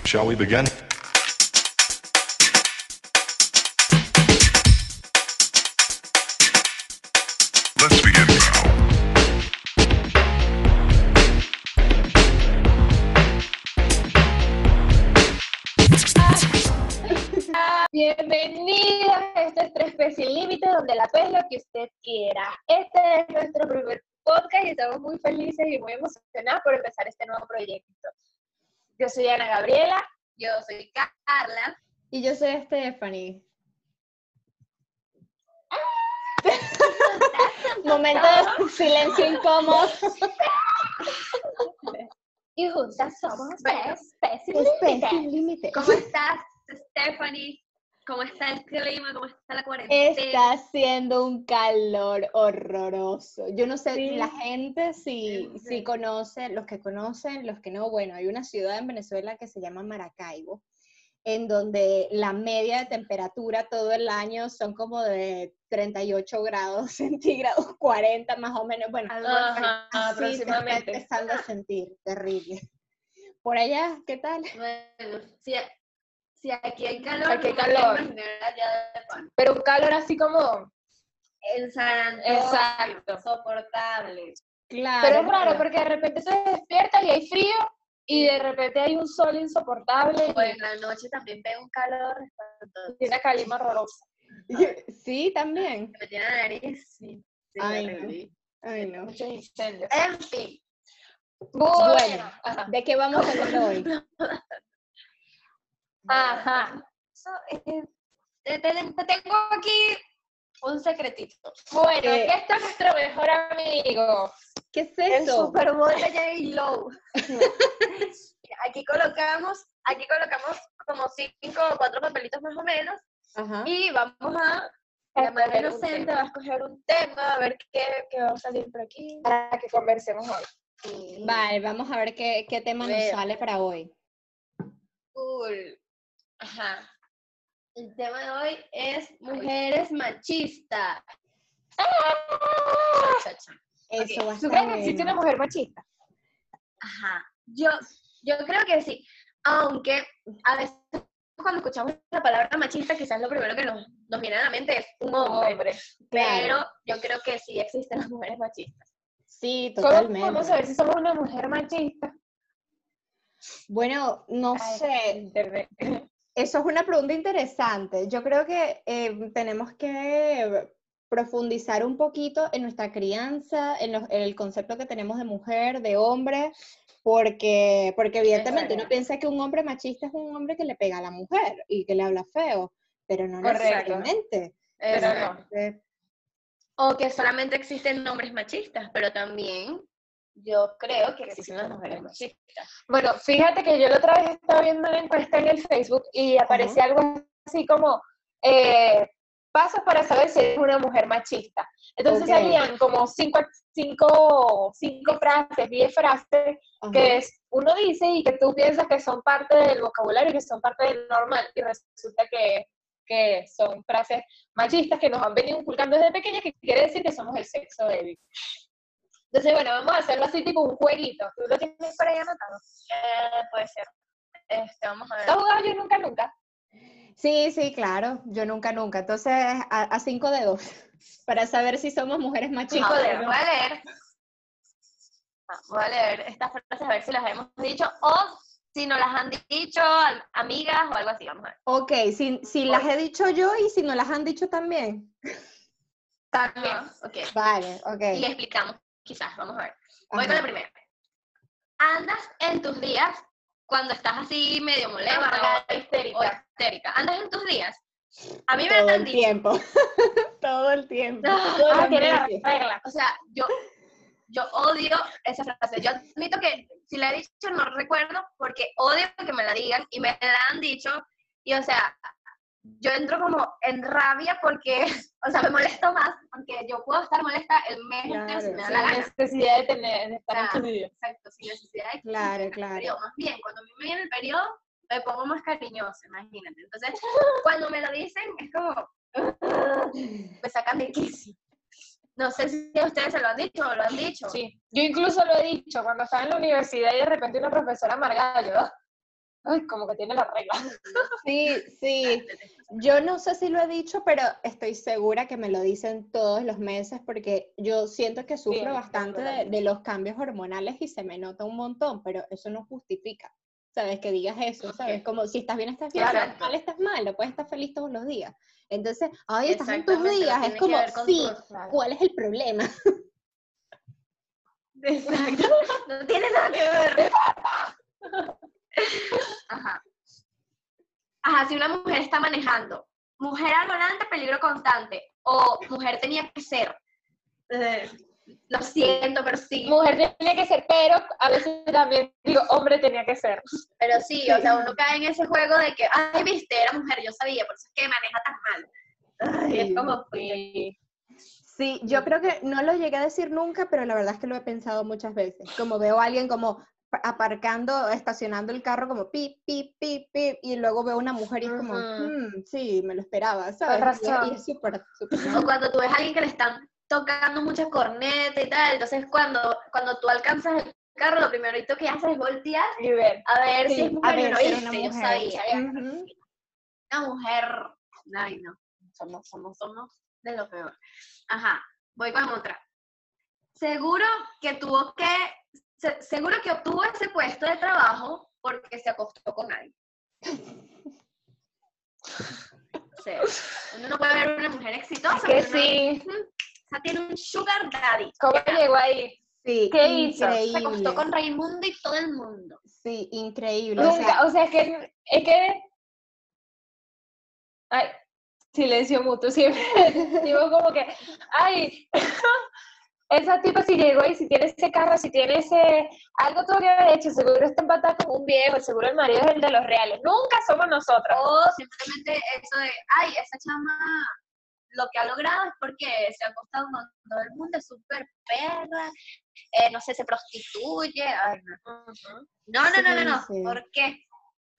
Shall we begin? Let's begin now. Bienvenidos a este Pe Sin Límite, donde la fe es lo que usted quiera. Este es nuestro primer podcast y estamos muy felices y muy emocionados por empezar este nuevo proyecto. Yo soy Ana Gabriela. Yo soy Carla. Y yo soy Stephanie. Momento de silencio incómodo. Y juntas somos Bueno, Pe Sin Espe- Límite. sin límite. ¿Cómo estás, Stephanie? ¿Cómo está el clima? ¿Cómo está la cuarentena? Está haciendo un calor horroroso. Yo no sé, Sí. la gente si, Sí. si conoce, los que conocen, los que no, bueno, hay una ciudad en Venezuela que se llama Maracaibo, en donde la media de temperatura todo el año son como de 38 grados centígrados, 40 más o menos. Bueno, Ajá, así se está empezando a sentir, terrible. Por allá, ¿qué tal? Bueno, si, si aquí hay calor, Aquí hay no me calor. imagino allá de pan. Pero un calor así como... En San Antonio, Exacto. soportable. Claro. Pero es raro porque de repente te despiertas y hay frío y de repente hay un sol insoportable O en la noche también pega un calor una calima horrorosa. Sí, también. Me tiene la nariz, sí. sí, Ay, no. Muchos incendios. En fin, Bueno, Bueno. ¿De qué vamos a hablar hoy? Ajá. eh, te, te- te tengo aquí un secretito. Bueno, Eh, aquí está nuestro mejor amigo. ¿Qué es El eso? Bowl de J-Lo. aquí colocamos, aquí colocamos como cinco o cuatro papelitos más o menos Ajá. y vamos a A llamar a escoger un inocente, va a escoger un tema, a ver qué, qué va a salir por aquí. Para que conversemos hoy. Vale, vamos a ver qué, qué tema nos sale para hoy. Cool. Ajá. El tema de hoy es mujeres machistas. Cha. Eso va a ¿Tú crees que existe una mujer machista? Ajá. Yo, yo creo que sí. Aunque a veces cuando escuchamos la palabra machista, quizás lo primero que nos, nos viene a la mente es un hombre. Pero Claro. yo creo que sí existen las mujeres machistas. Sí, ¿Cómo totalmente. podemos saber si somos una mujer machista? Bueno, no Ay, sé. internet. Eso es una pregunta interesante. Yo creo que eh, tenemos que profundizar un poquito en nuestra crianza, en, los- en el concepto que tenemos de mujer, de hombre, porque, porque evidentemente uno piensa que un hombre machista es un hombre que le pega a la mujer y que le habla feo, pero no Correcto. necesariamente. Pero no. Entonces, O que solamente existen hombres machistas, pero también yo creo que existen las mujeres machistas. Bueno, fíjate que yo la otra vez estaba viendo una encuesta en el Facebook y aparecía algo así como eh, pasos para saber si eres una mujer machista. Entonces Ok. salían como cinco, cinco, cinco frases, diez frases que uno dice y que tú piensas que son parte del vocabulario, que son parte del normal, y resulta que, que son frases machistas que nos han venido inculcando desde pequeñas, que quiere decir que somos el sexo débil. Entonces, bueno, vamos a hacerlo así tipo un jueguito. ¿Tú lo tienes por ahí anotado? Eh, puede ser. Este, vamos a ver. ¿Has jugado yo nunca, nunca? Sí, sí, claro, yo nunca, nunca. Entonces, a, a cinco dedos, para saber si somos mujeres ver, no. voy a leer. Ah, Voy a leer estas frases a ver si las hemos dicho o si nos las han dicho amigas o algo así. Vamos a ver. Ok, si, si las he dicho yo y si no las han dicho también. También. Ok. Vale, ok. Y explicamos, quizás. Vamos a ver. Voy con Ajá. la primera. Andas en tus días cuando estás así medio molesta o, histérica. o histérica. Andas en tus días. A mí me Todo han el dicho. tiempo. Todo el tiempo. La meses. regla. O sea, yo, yo odio esa frase. Yo admito que si la he dicho no recuerdo porque odio que me la digan y me la han dicho. Y o sea, yo entro como en rabia porque, o sea, me molesto más porque yo puedo estar molesta el mes entero si Claro, me da la gana. necesidad de, tener, de estar en tu vida. Exacto, sin necesidad de que Claro, el claro. periodo. Más bien, cuando a mí me viene el periodo, me pongo más cariñosa, imagínate. Entonces, cuando me lo dicen, es como, me sacan de quicio. No sé si a ustedes se lo han dicho o lo han dicho. Sí, yo incluso lo he dicho cuando estaba en la universidad y de repente una profesora amargada, yo, "Ah, Ay, como que tiene la regla. Sí, sí. Yo no sé si lo he dicho, pero estoy segura que me lo dicen todos los meses porque yo siento que sufro bastante de, los cambios hormonales y se me nota un montón, pero eso no justifica, ¿sabes? Que digas eso, ¿sabes? Como si estás bien, estás bien, si estás mal, estás mal, no puedes estar feliz todos los días. Entonces, ay, estás en tus días, es como, sí, tu- ¿cuál es el problema? Exacto. No tiene nada que ver. Ajá. Ajá, si una mujer está manejando, mujer al volante, peligro constante, o mujer tenía que ser. Eh, lo siento, pero sí. Mujer tenía que ser, pero a veces también digo, hombre tenía que ser. Pero sí, o sea, uno cae en ese juego de que, ay, viste, era mujer, yo sabía, por eso es que maneja tan mal. Ay, es como, Sí. Sí, yo creo que no lo llegué a decir nunca, pero la verdad es que lo he pensado muchas veces. Como veo a alguien como aparcando, estacionando el carro como pip, pip, pip, pip, y luego veo una mujer y es como. "Hmm, sí, me lo esperaba, ¿sabes? Y es- súper, súper O cuando tú ves a alguien que le están tocando mucha corneta y tal, entonces cuando, cuando tú alcanzas el carro, lo primerito que haces es voltear Y ver. a ver si es mujer, a ver no si una yo mujer. sabía, una mujer, ay no, somos, somos, somos de lo peor. Ajá, voy con otra. Seguro que tuvo que, se- seguro que obtuvo ese puesto de trabajo porque se acostó con alguien. O sea, uno no puede ver una mujer exitosa. Que pero uno- sí. o sea, tiene un sugar daddy. ¿Cómo llegó ahí? Sí, ¿Qué hizo? Se increíble. acostó con Raimundo y todo el mundo. Sí, increíble. o sea, Nunca, o sea, es que, es que, ay, silencio mutuo, siempre digo como que, ay, esa tipa si llegó y si tiene ese carro, si tiene ese, algo tuvo que haber hecho, seguro está empatada con un viejo, seguro el marido es el de los reales, nunca somos nosotras. O simplemente eso de, ay, esa chama lo que ha logrado es porque se ha acostado con todo el mundo, es súper perra, eh, no sé, se prostituye. Ay, no. No, no, no, no, no. Sí, sí. ¿Por qué?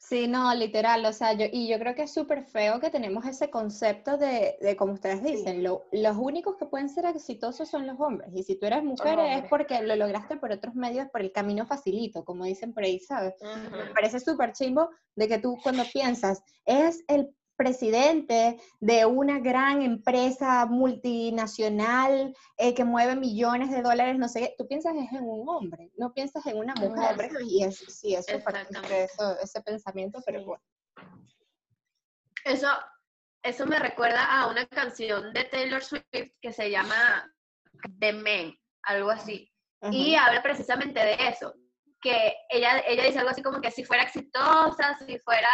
Sí, no, literal, o sea, yo, y yo creo que es súper feo que tenemos ese concepto de, de como ustedes dicen, lo- los únicos que pueden ser exitosos son los hombres, y si tú eres mujer es porque lo lograste por otros medios, por el camino facilito, como dicen por ahí, ¿sabes? Me parece súper chimbo de que tú cuando piensas, es el presidente de una gran empresa multinacional eh, que mueve millones de dólares, no sé qué, tú piensas es en un hombre, no piensas en una mujer, y es, sí, es súper triste Exactamente. eso- ese pensamiento, pero Sí. bueno. Eso, eso me recuerda a una canción de Taylor Swift que se llama The Man, algo así. Y habla precisamente de eso, que ella, ella dice algo así como que si fuera exitosa, si fuera,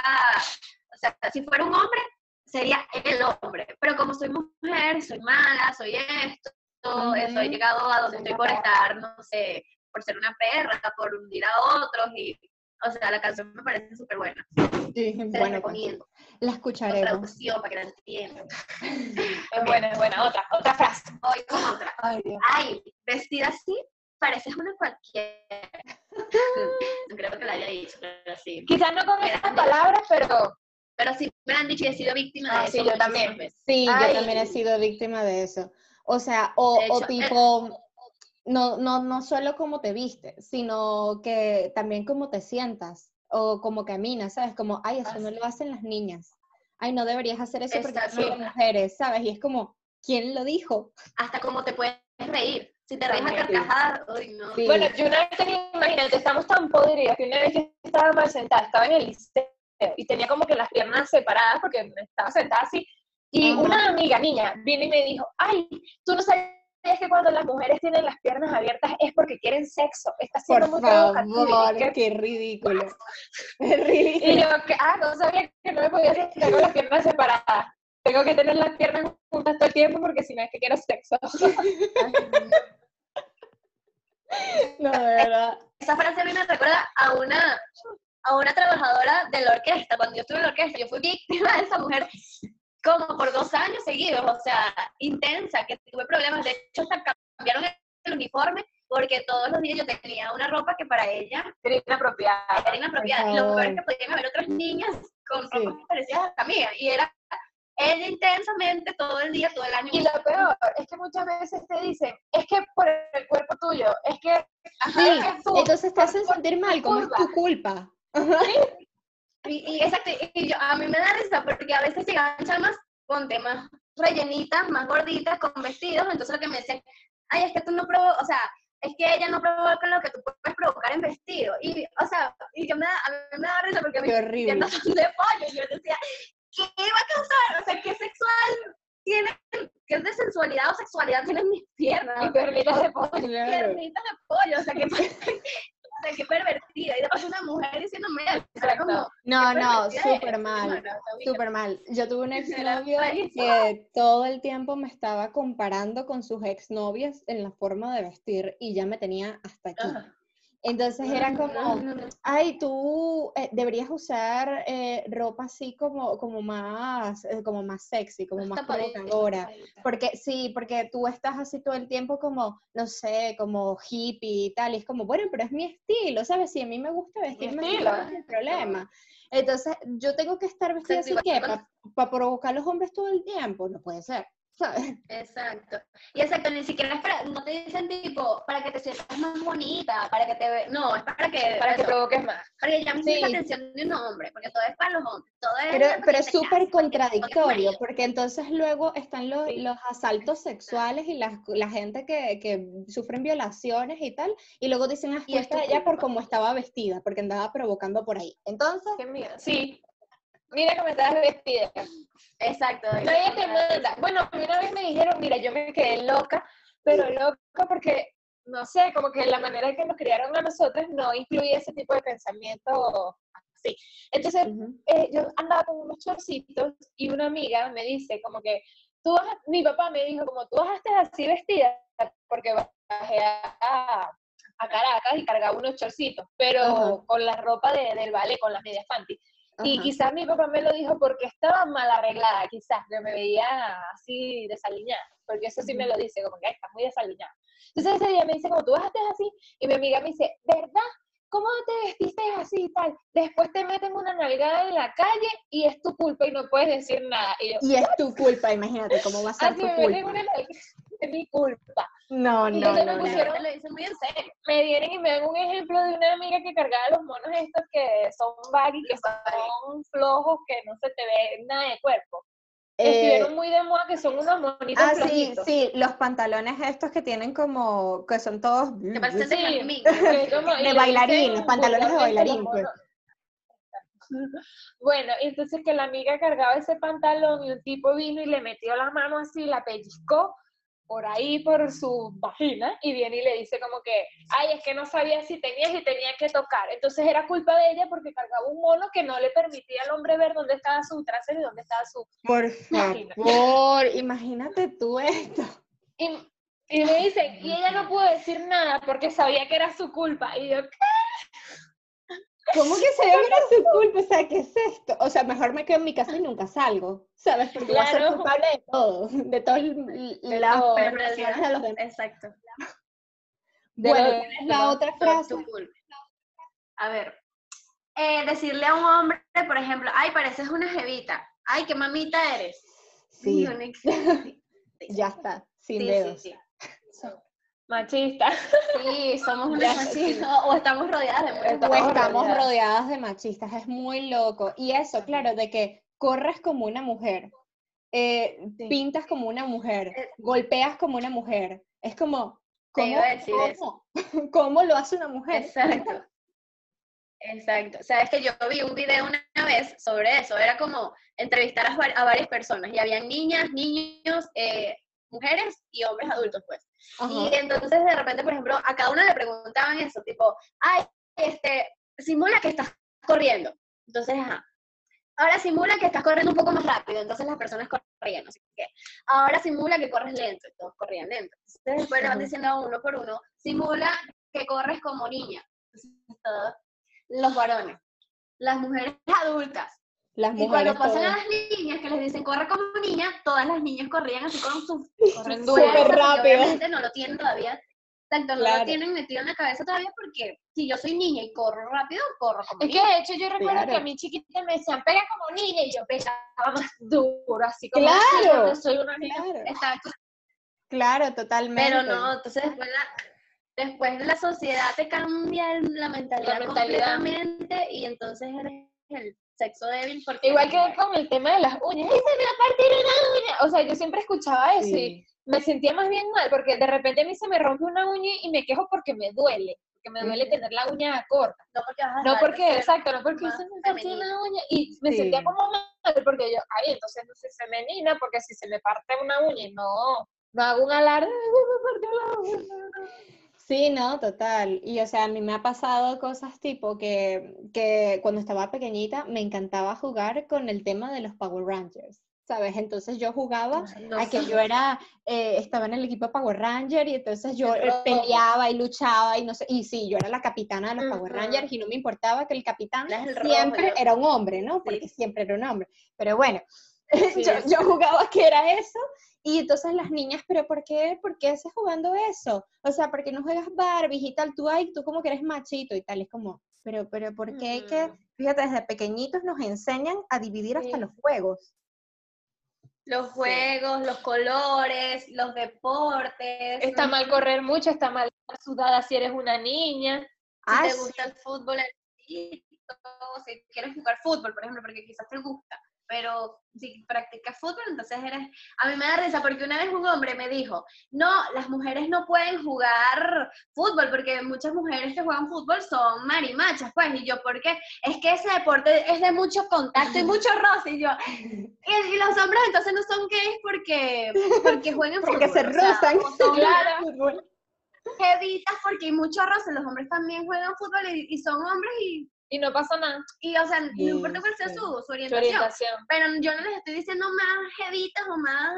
sea, si fuera un hombre, sería el hombre. Pero como soy mujer, soy mala, soy esto, Ujú. soy llegado a donde estoy por estar, no sé, por ser una perra, por hundir a otros y, o sea, la canción me parece súper buena. Sí, Te la bueno, la Con escucharemos. traducción para que la entiendan. Es buena, es buena, otra, otra frase. Con otra. Ay, Dios. Ay, vestida así, pareces una cualquiera. No creo que la haya dicho, pero sí. Quizás no con esas palabras, pero Pero sí me han dicho y he sido víctima Ah, de eso. sí, yo también. veces. Sí, yo Ay. también he sido víctima de eso. O sea, o, o eh, tipo, no, no, no solo cómo te vistes, sino que también cómo te sientas o cómo caminas, ¿sabes? Como, ay, eso Ah, no lo hacen las niñas. Ay, no deberías hacer eso porque son mujeres, ¿sabes? Y es como, ¿quién lo dijo? Hasta como te puedes reír. Si te ríes a carcajadas, uy, no. Sí. Bueno, yo una vez tenía, imagínate, estamos tan podridas que una vez estaba mal sentada, estaba en el liceo y tenía como que las piernas separadas porque estaba sentada así. Y una amiga niña vino y me dijo, ay, tú no sabías que cuando las mujeres tienen las piernas abiertas es porque quieren sexo. Está siendo Por muy favor, qué ridículo. Es y ridículo. yo, ah, no sabía que no me podía sentar con las piernas separadas. Tengo que tener las piernas juntas todo el tiempo porque si no es que quiero sexo. No, de verdad. Esa frase a mí me recuerda a una, a una trabajadora de la orquesta. Cuando yo estuve en la orquesta, yo fui víctima de esa mujer como por dos años seguidos, o sea, intensa, que tuve problemas. De hecho, hasta cambiaron el uniforme porque todos los días yo tenía una ropa que para ella Era inapropiada. era inapropiada. Y lo peor es que podían haber otras niñas con Sí. ropas parecidas a la mía. Y era ella intensamente todo el día, todo el año. Y lo peor es que muchas veces te dicen, es que por el cuerpo tuyo, es que, Sí, es que tú, entonces te hacen sentir mal, como es tu culpa. Y, y exacto, y yo, a mí me da risa porque a veces llegaban chamas con temas rellenitas, más gorditas, con vestidos, entonces lo que me decían, ay, es que tú no probó, o sea, es que ella no provoca lo que tú puedes provocar en vestido. Y, o sea, y que me da, a mí me da risa porque mis piernas son de pollo. Y yo decía, ¿qué va a causar? O sea, ¿qué sexual tiene, qué de sensualidad o sexualidad tienen mis piernas? Y perlitas de pollo. Piernitas de pollo, o sea, qué, o sea, qué pervertida. Y después una mujer diciéndome eso, era como, No, no, súper mal. Súper mal. Yo tuve un exnovio que todo el tiempo me estaba comparando con sus exnovias en la forma de vestir y ya me tenía hasta aquí. Entonces era no, como, no, no. ay, tú eh, deberías usar eh, ropa así como, como más, eh, como más sexy, como más provocadora. Porque sí, porque tú estás así todo el tiempo como, no sé, como hippie y tal, y es como, bueno, pero es mi estilo, ¿sabes? Si a mí me gusta vestirme. ¿cuál es el problema? Entonces, yo tengo que estar vestida así, igual ¿Para provocar a los hombres todo el tiempo? No puede ser, ¿sabes? Exacto. Y exacto, ni siquiera es para, no te dicen tipo, para que te sientas más bonita, para que te ve, no, es para que, Para que provoques más. para que llames Sí. la atención de un hombre, porque todo es para los hombres, todo es Pero, pero es súper contradictorio, porque entonces luego están los, Sí. los asaltos sexuales y las- la gente que, que sufren violaciones y tal, y luego dicen, ah, Y es culpa de tu ella por cómo estaba vestida, porque andaba provocando por ahí. Entonces, Qué miedo. Sí. Mira cómo estás vestida. Exacto. Nadie te manda. Bueno, una vez me dijeron, mira, yo me quedé loca, pero loca porque, no sé, como que la manera en que nos criaron a nosotros no incluía ese tipo de pensamiento así. Entonces, ujú, eh, yo andaba con unos chorcitos y una amiga me dice como que, tú vas, mi papá me dijo como, tú bajaste así vestida, porque bajé a, a Caracas y cargaba unos chorcitos, pero con la ropa de- del ballet, con las medias panty. Y quizás mi papá me lo dijo porque estaba mal arreglada, quizás, que me veía así desaliñada, porque eso sí me lo dice, como que "Ay, estás muy desaliñada. Entonces ese día me dice, como tú bajaste así, y mi amiga me dice, ¿verdad? ¿Cómo te vestiste así y tal? Después te meten una nalgada en la calle y es tu culpa y no puedes decir nada. Y yo, Y es tu culpa, imagínate, ¿cómo va a ser así tu me culpa? una es mi culpa. No, Y no, entonces no, me no. pusieron- Te lo dicen muy en serio. Me vienen y me dan un ejemplo de una amiga que cargaba los monos estos que son baggy, que son flojos, que no se te ve nada de cuerpo. Eh, Estuvieron muy de moda que son unos monitos ah, sí, flojitos. sí, los pantalones estos que tienen como, que son todos Que parecen de Sí. Como- bailarín, dicen pantalones de los bailarín, pues. Bueno, entonces que la amiga cargaba ese pantalón y un tipo vino y le metió la mano así, la pellizcó por ahí, por su vagina, y viene y le dice como que, ay, es que no sabía si tenías y tenía que tocar. Entonces era culpa de ella porque cargaba un mono que no le permitía al hombre ver dónde estaba su trasero y dónde estaba su... Por Vagina. favor, imagínate tú esto. Y, y me dice, y ella no pudo decir nada porque sabía que era su culpa. Y yo, ¿Cómo que se era su culpa? O sea, ¿qué es esto? O sea, mejor me quedo en mi casa y nunca salgo, ¿sabes? Porque voy a ser Claro. culpable de todo, de todas las perversiones de los demás. Exacto. de Bueno, ¿cuál es la otra frase? A ver, eh, decirle a un hombre, por ejemplo, ay, pareces una jevita. Ay, qué mamita eres. Sí, ya está, sin Sí, sí, dedos. sí. Machista. Sí, somos unas machistas o estamos rodeadas de muchas O Estamos rodeadas. rodeadas de machistas, es muy loco. Y eso, claro, de que corres como una mujer, eh, Sí. pintas como una mujer, Eh. golpeas como una mujer. Es como, ¿cómo, cómo- cómo lo hace una mujer? Exacto. Exacto. Sabes que yo vi un video una vez sobre eso. Era como entrevistar a varias personas y habían niñas, niños, eh, mujeres y hombres adultos, pues. Ajá. Y entonces de repente, por ejemplo, a cada uno le preguntaban eso, tipo, ay, este, simula que estás corriendo. Entonces, ajá. Ahora simula que estás corriendo un poco más rápido, entonces las personas corrían, no sé qué. Ahora simula que corres lento, y todos corrían lento. Entonces después le van diciendo uno por uno, simula que corres como niña. Entonces todos los varones, las mujeres adultas. Las Y cuando pasan a las niñas que les dicen corre como niña, todas las niñas corrían así con su Corren porque rápido. Obviamente no lo tienen todavía. Tanto no Claro. lo tienen metido en la cabeza todavía porque si yo soy niña y corro rápido, corro como Es que niña. de hecho yo recuerdo que a mi chiquita me decían, pega como niña, y yo pegaba más duro, así como Claro. "Sí, soy una niña. Claro, Exacto. claro, totalmente. Pero no, entonces después la, después la sociedad te cambia el- la mentalidad, La mentalidad. completamente y entonces eres el sexo débil. Porque Igual que con el tema de las uñas. ¡Ay, se me va a partir una uña! O sea, yo siempre escuchaba eso y Sí. me sentía más bien mal porque de repente a mí se me rompe una uña y me quejo porque me duele. Porque me duele Ujú. tener la uña corta. No porque vas a No porque, exacto, no porque se me partió una uña y me Sí. sentía como mal porque yo, ay, entonces no soy femenina porque si se me parte una uña y no, no hago un alarde, "Ay, me partió la uña". Sí, no, total. Y o sea, a mí me ha pasado cosas tipo que, que cuando estaba pequeñita me encantaba jugar con el tema de los Power Rangers, ¿sabes? Entonces yo jugaba a que yo era, eh, estaba en el equipo Power Ranger y entonces yo eh, rojo. peleaba y luchaba y no sé, y sí, yo era la capitana de los Power. Rangers y no me importaba que el capitán rojo, siempre yo- era un hombre, ¿no? Porque siempre era un hombre. Pero bueno, Sí, yo, sí. yo jugaba que era eso y entonces las niñas, pero ¿por qué, por qué haces jugando eso? O sea, ¿por qué no juegas Barbie y tal? Tú, ay, tú como que eres machito y tal. Es como, pero, pero ¿por qué hay que, fíjate, desde pequeñitos nos enseñan a dividir hasta Sí. los juegos? Los juegos, los colores, los deportes. Está mal correr mucho, está mal sudada si eres una niña. Si Ah, te sí. gusta el fútbol, el si quieres jugar fútbol, por ejemplo, porque quizás te gusta, pero si practicas fútbol, entonces eres... A mí me da risa porque una vez un hombre me dijo, no, las mujeres no pueden jugar fútbol porque muchas mujeres que juegan fútbol son marimachas, pues, y yo, ¿por qué? Es que ese deporte es de mucho contacto y mucho roce, y yo, y, y los hombres entonces no son gays porque, porque juegan Porque fútbol. se o sea, rozan. o Claro. Fútbol. porque hay mucho roce, los hombres también juegan fútbol y, y son hombres y, Y no pasa nada. y, o sea, Sí, no importa cuál sea sí. su, orientación, orientación. pero yo no les estoy diciendo más jevitas o más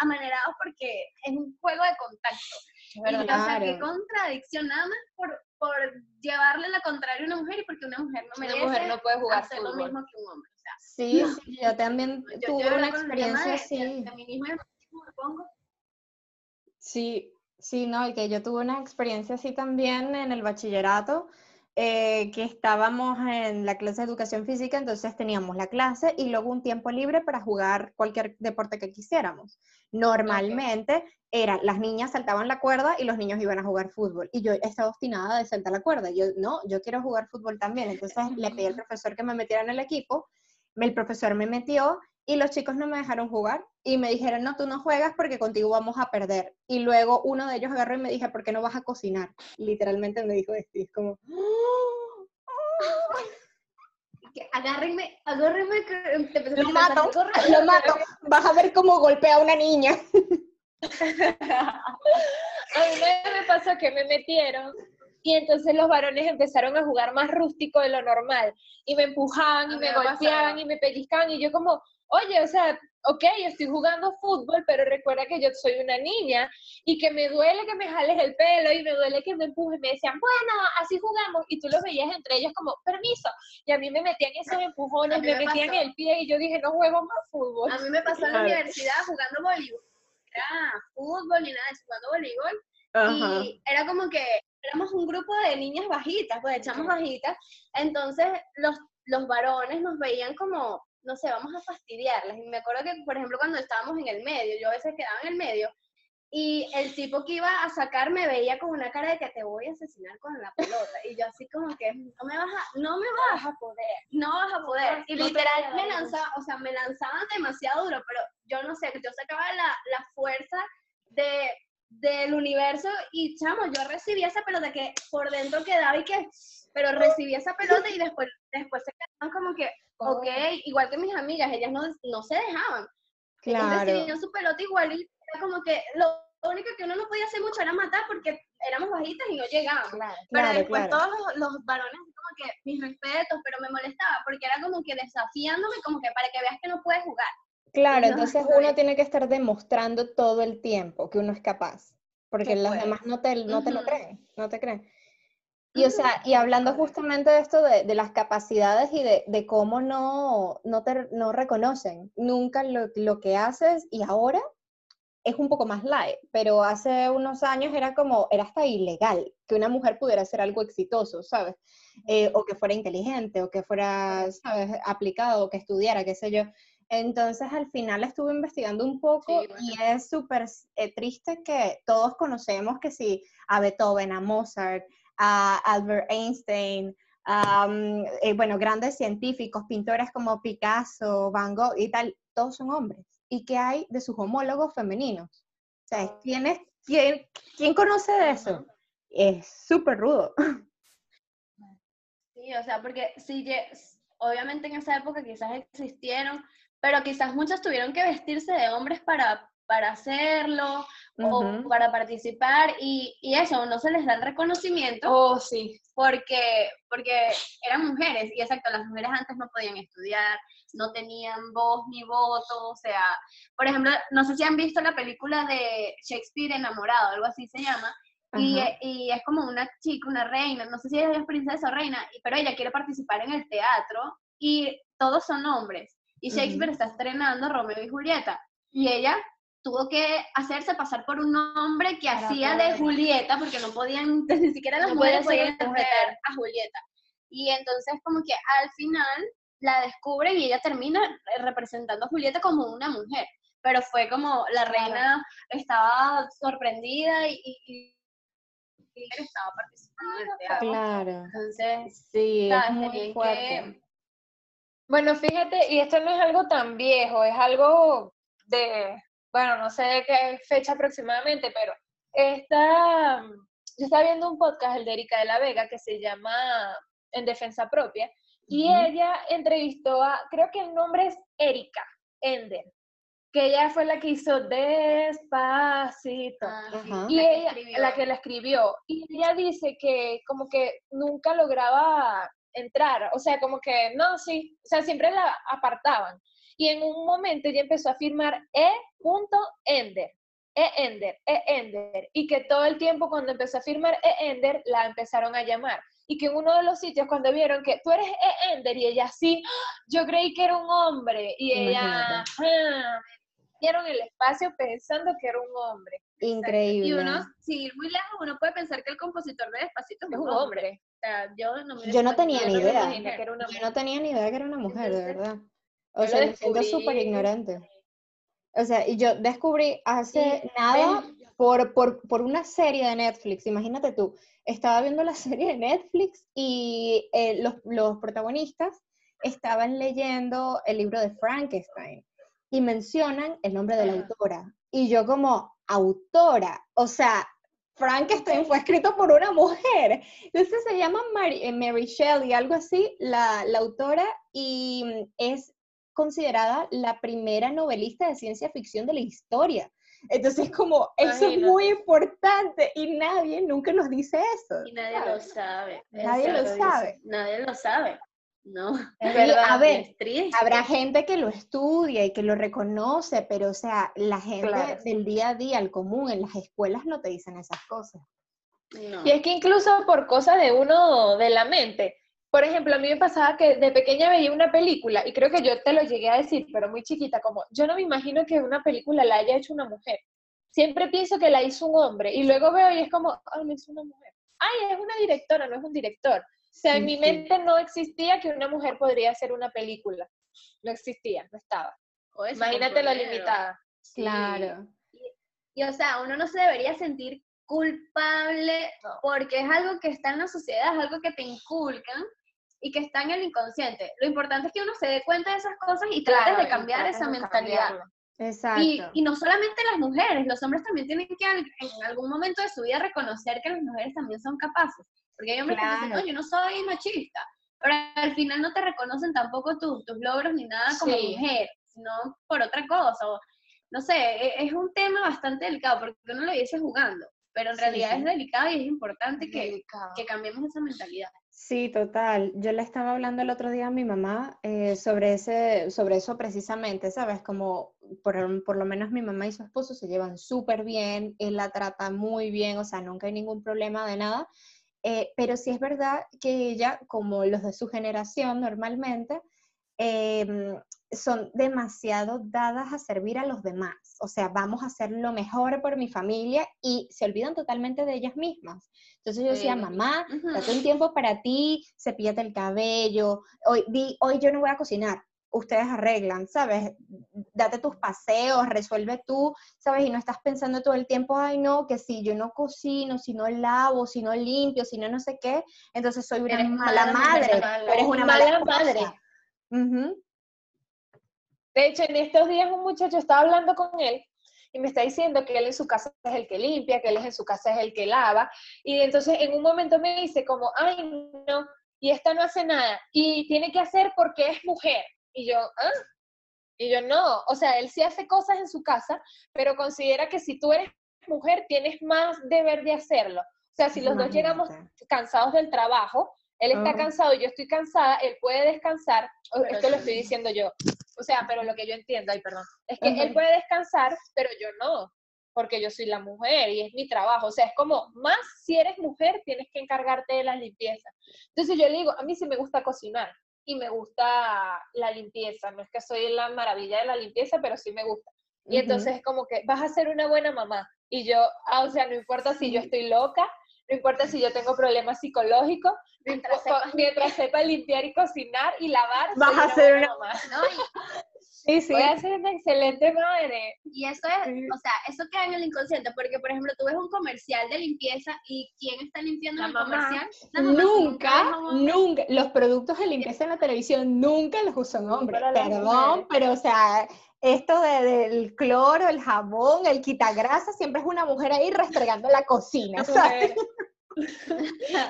amanerados porque es un juego de contacto. Y, ¿verdad? o sea, qué contradicción nada más por, por llevarle la contraria a una mujer y porque una mujer no Una merece mujer no puede jugar hacer lo mismo que un hombre. O sea, Sí, sí, yo también yo, tuve una experiencia así. feminismo y machismo Sí, sí, no, y que yo tuve una experiencia así también en el bachillerato, eh, que estábamos en la clase de educación física, entonces teníamos la clase y luego un tiempo libre para jugar cualquier deporte que quisiéramos. Normalmente era, las niñas saltaban la cuerda y los niños iban a jugar fútbol. Y yo estaba obstinada de saltar la cuerda. Yo, no, yo quiero jugar fútbol también. Entonces le pedí al profesor que me metiera en el equipo. El profesor me metió y los chicos no me dejaron jugar y me dijeron, no, tú no juegas porque contigo vamos a perder. Y luego uno de ellos agarró y me dije, ¿por qué no vas a cocinar? Literalmente me dijo esto y es como, que agárrenme, agárrenme que te a lo mato, corre. lo mato, vas a ver cómo golpea a una niña. A mí me pasó que me metieron y entonces los varones empezaron a jugar más rústico de lo normal y me empujaban y me me golpeaban pasado. y me pellizcaban y yo como, oye, o sea, ok, estoy jugando fútbol, pero recuerda que yo soy una niña y que me duele que me jales el pelo y me duele que me empujes. Me decían, bueno, así jugamos y tú los veías entre ellos como, permiso. Y a mí me metían esos empujones, me me metían pasó. el pie y yo dije, no juego más fútbol. A mí me pasó en la universidad jugando voleibol. Era fútbol ni nada, jugando voleibol. Y era como que éramos un grupo de niñas bajitas, pues de chamos Ujú. bajitas. Entonces los, los varones nos veían como, no sé, vamos a fastidiarlas. Y me acuerdo que, por ejemplo, cuando estábamos en el medio, yo a veces quedaba en el medio. Y el tipo que iba a sacar me veía con una cara de que te voy a asesinar con la pelota. Y yo así como que, no me vas a, no me vas a poder, no vas a poder. Y literal me lanzaba, o sea, me lanzaban demasiado duro, pero yo no sé, yo sacaba la, la fuerza de, del universo y chamo, yo recibía esa pelota que por dentro quedaba y que, pero recibía esa pelota y después, después se quedaban como que, ok, igual que mis amigas, ellas no, no se dejaban. Ellas Claro. recibían su pelota igual y era como que lo único que uno no podía hacer mucho era matar porque éramos bajitas y no llegábamos. Claro. Pero Claro, después todos los, los varones como que mis respetos, pero me molestaba porque era como que desafiándome como que para que veas que no puedes jugar. Claro, No, entonces no uno tiene que estar demostrando todo el tiempo que uno es capaz, porque Que los puede. demás no te, no te lo creen, no te creen. Y o sea, y hablando justamente de esto de, de las capacidades y de, de cómo no, no te no reconocen nunca lo, lo que haces y ahora es un poco más light, pero hace unos años era como, era hasta ilegal que una mujer pudiera hacer algo exitoso, ¿sabes? Eh, o que fuera inteligente, o que fuera, ¿sabes? Aplicado, o que estudiara, qué sé yo. Entonces al final estuve investigando un poco Sí, y es súper eh, triste que todos conocemos que sí, a Beethoven, a Mozart, a Albert Einstein, eh, bueno, grandes científicos, pintores como Picasso, Van Gogh y tal, todos son hombres. ¿Y qué hay de sus homólogos femeninos? O sea, ¿quién, es, quién, quién conoce de eso? Es súper rudo. Sí, o sea, porque lle- obviamente en esa época quizás existieron, pero quizás muchos tuvieron que vestirse de hombres para, para hacerlo o para participar y, y eso, no se les da el reconocimiento Oh, sí. porque, porque eran mujeres y exacto, las mujeres antes no podían estudiar, no tenían voz ni voto, o sea, por ejemplo, no sé si han visto la película de Shakespeare enamorado, algo así se llama, y, eh, y es como una chica, una reina, no sé si ella es princesa o reina, pero ella quiere participar en el teatro y todos son hombres. Y Shakespeare está estrenando Romeo y Julieta. Y ella tuvo que hacerse pasar por un hombre que Para hacía de poder. Julieta, porque no podían, ni siquiera las No mujeres podía podían interpretar a Julieta. Y entonces como que al final la descubre y ella termina representando a Julieta como una mujer. Pero fue como la reina estaba sorprendida y, y, y estaba participando en el teatro. Claro. Entonces, Sí, es muy fuerte. que... Bueno, fíjate, y esto no es algo tan viejo, es algo de, bueno, no sé de qué fecha aproximadamente, pero esta, yo estaba viendo un podcast, el de Erika de la Vega, que se llama En Defensa Propia, y ella entrevistó a, creo que el nombre es Erika Ender, que ella fue la que hizo Despacito. Ajá. Y la ella, la que la escribió, y ella dice que como que nunca lograba entrar, o sea, como que no, sí, o sea, siempre la apartaban. Y en un momento ella empezó a firmar E.Ender, E-Ender, E-Ender, y que todo el tiempo cuando empezó a firmar E-Ender la empezaron a llamar. Y que en uno de los sitios cuando vieron que tú eres E-Ender y ella sí, ¡ah! yo creí que era un hombre, y ella, Imagínate. "Ah", dieron el espacio pensando que era un hombre. Increíble. Y uno, sin ir muy lejos, uno puede pensar que el compositor de Despacito es un hombre. hombre. Sea, yo no me Yo no hubiese tenía ni idea. Yo no tenía ni idea que era una mujer, de verdad. O sea, me siento súper ignorante. O sea, y yo descubrí hace nada ven- por, por, por una serie de Netflix. Imagínate tú, estaba viendo la serie de Netflix y eh, los, los protagonistas estaban leyendo el libro de Frankenstein y mencionan el nombre de la autora. Y yo como, autora, o sea, Frankenstein fue escrito por una mujer. Entonces se llama Mary, eh, Mary Shelley, algo así, la, la autora, y mm, es considerada la primera novelista de ciencia ficción de la historia. Entonces, como, eso es muy Imagínate. importante y nadie nunca nos dice eso. Y nadie lo sabe. Nadie lo sabe. Nadie lo sabe. No. Es Y, verdad, a ver, Es triste. Habrá gente que lo estudia y que lo reconoce, pero o sea, la gente Claro. del día a día, el común, en las escuelas no te dicen esas cosas. No. Y es que incluso por cosas de uno, de la mente. Por ejemplo, a mí me pasaba que de pequeña veía una película, y creo que yo te lo llegué a decir, pero muy chiquita, como yo no me imagino que una película la haya hecho una mujer. Siempre pienso que la hizo un hombre, y luego veo y es como, ay, la hizo una mujer. Ay, es una directora, no es un director. O sea, en mi sí. mente no existía que una mujer podría hacer una película. No existía, no estaba. O Imagínate lo limitada. Sí. Claro. Y o sea, uno no se debería sentir culpable No. porque es algo que está en la sociedad, es algo que te inculcan y que está en el inconsciente. Lo importante es que uno se dé cuenta de esas cosas y trate Claro, de cambiar esa de mentalidad. cambiarlo. Exacto. Y, y no solamente las mujeres, los hombres también tienen que en algún momento de su vida reconocer que las mujeres también son capaces. Porque hay hombres que dicen, Claro. no, yo no soy machista. Pero al final no te reconocen tampoco tus, tus logros ni nada como Sí. mujer, sino por otra cosa. o- no sé, e- es un tema bastante delicado porque uno lo dice jugando. Pero en Sí, realidad sí. es delicado y es importante que, que cambiemos esa mentalidad. Sí, total. Yo le estaba hablando el otro día a mi mamá eh, sobre ese, sobre eso precisamente, ¿sabes? Como por, por lo menos mi mamá y su esposo se llevan súper bien, él la trata muy bien, o sea, nunca hay ningún problema de nada. Eh, pero sí es verdad que ella, como los de su generación normalmente, em, son demasiado dadas a servir a los demás. O sea, vamos a hacer lo mejor por mi familia y se olvidan totalmente de ellas mismas. Entonces yo decía, Sí. mamá, date un tiempo para ti, cepíllate el cabello, hoy, di, hoy yo no voy a cocinar, ustedes arreglan, ¿sabes? Date tus paseos, resuelve tú, ¿sabes? Y no estás pensando todo el tiempo, ay, no, que si yo no cocino, si no lavo, si no limpio, si no no sé qué, entonces soy una Eres mala madre, mala. eres una Mala mala madre. De hecho, en estos días un muchacho estaba hablando con él y me está diciendo que él en su casa es el que limpia, que él en su casa es el que lava. Y entonces en un momento me dice como, ay, no, y esta no hace nada. Y tiene que hacer porque es mujer. Y yo, ¿ah? Y yo, no. O sea, él sí hace cosas en su casa, pero considera que si tú eres mujer tienes más deber de hacerlo. O sea, si los dos llegamos cansados del trabajo, él está Ajá. cansado y yo estoy cansada, él puede descansar, Pero esto lo estoy diciendo yo, o sea, pero lo que yo entiendo, ay, perdón, es que él puede descansar, pero yo no, porque yo soy la mujer y es mi trabajo, o sea, es como, más si eres mujer, tienes que encargarte de la limpieza. Entonces yo le digo, a mí sí me gusta cocinar y me gusta la limpieza, no es que soy la maravilla de la limpieza, pero sí me gusta. Y entonces es como que vas a ser una buena mamá. Y yo, ah, o sea, no importa si yo estoy loca, no importa si yo tengo problemas psicológicos, Mientras sepas mientras sepa limpiar y cocinar y lavar, Vas a una ser buena una- mamá. ¿no? Sí, sí. Voy a ser una excelente madre. Y, y eso es, Sí. o sea, eso queda en el inconsciente, porque por ejemplo, tú ves un comercial de limpieza y ¿quién está limpiando La el mamá. comercial? La mamá. Nunca, nunca, los productos de limpieza en la televisión nunca los usan hombres. Perdón, pero o sea, esto de- del cloro, el jabón, el quitagrasa, siempre es una mujer ahí restregando la cocina, ¿sabes?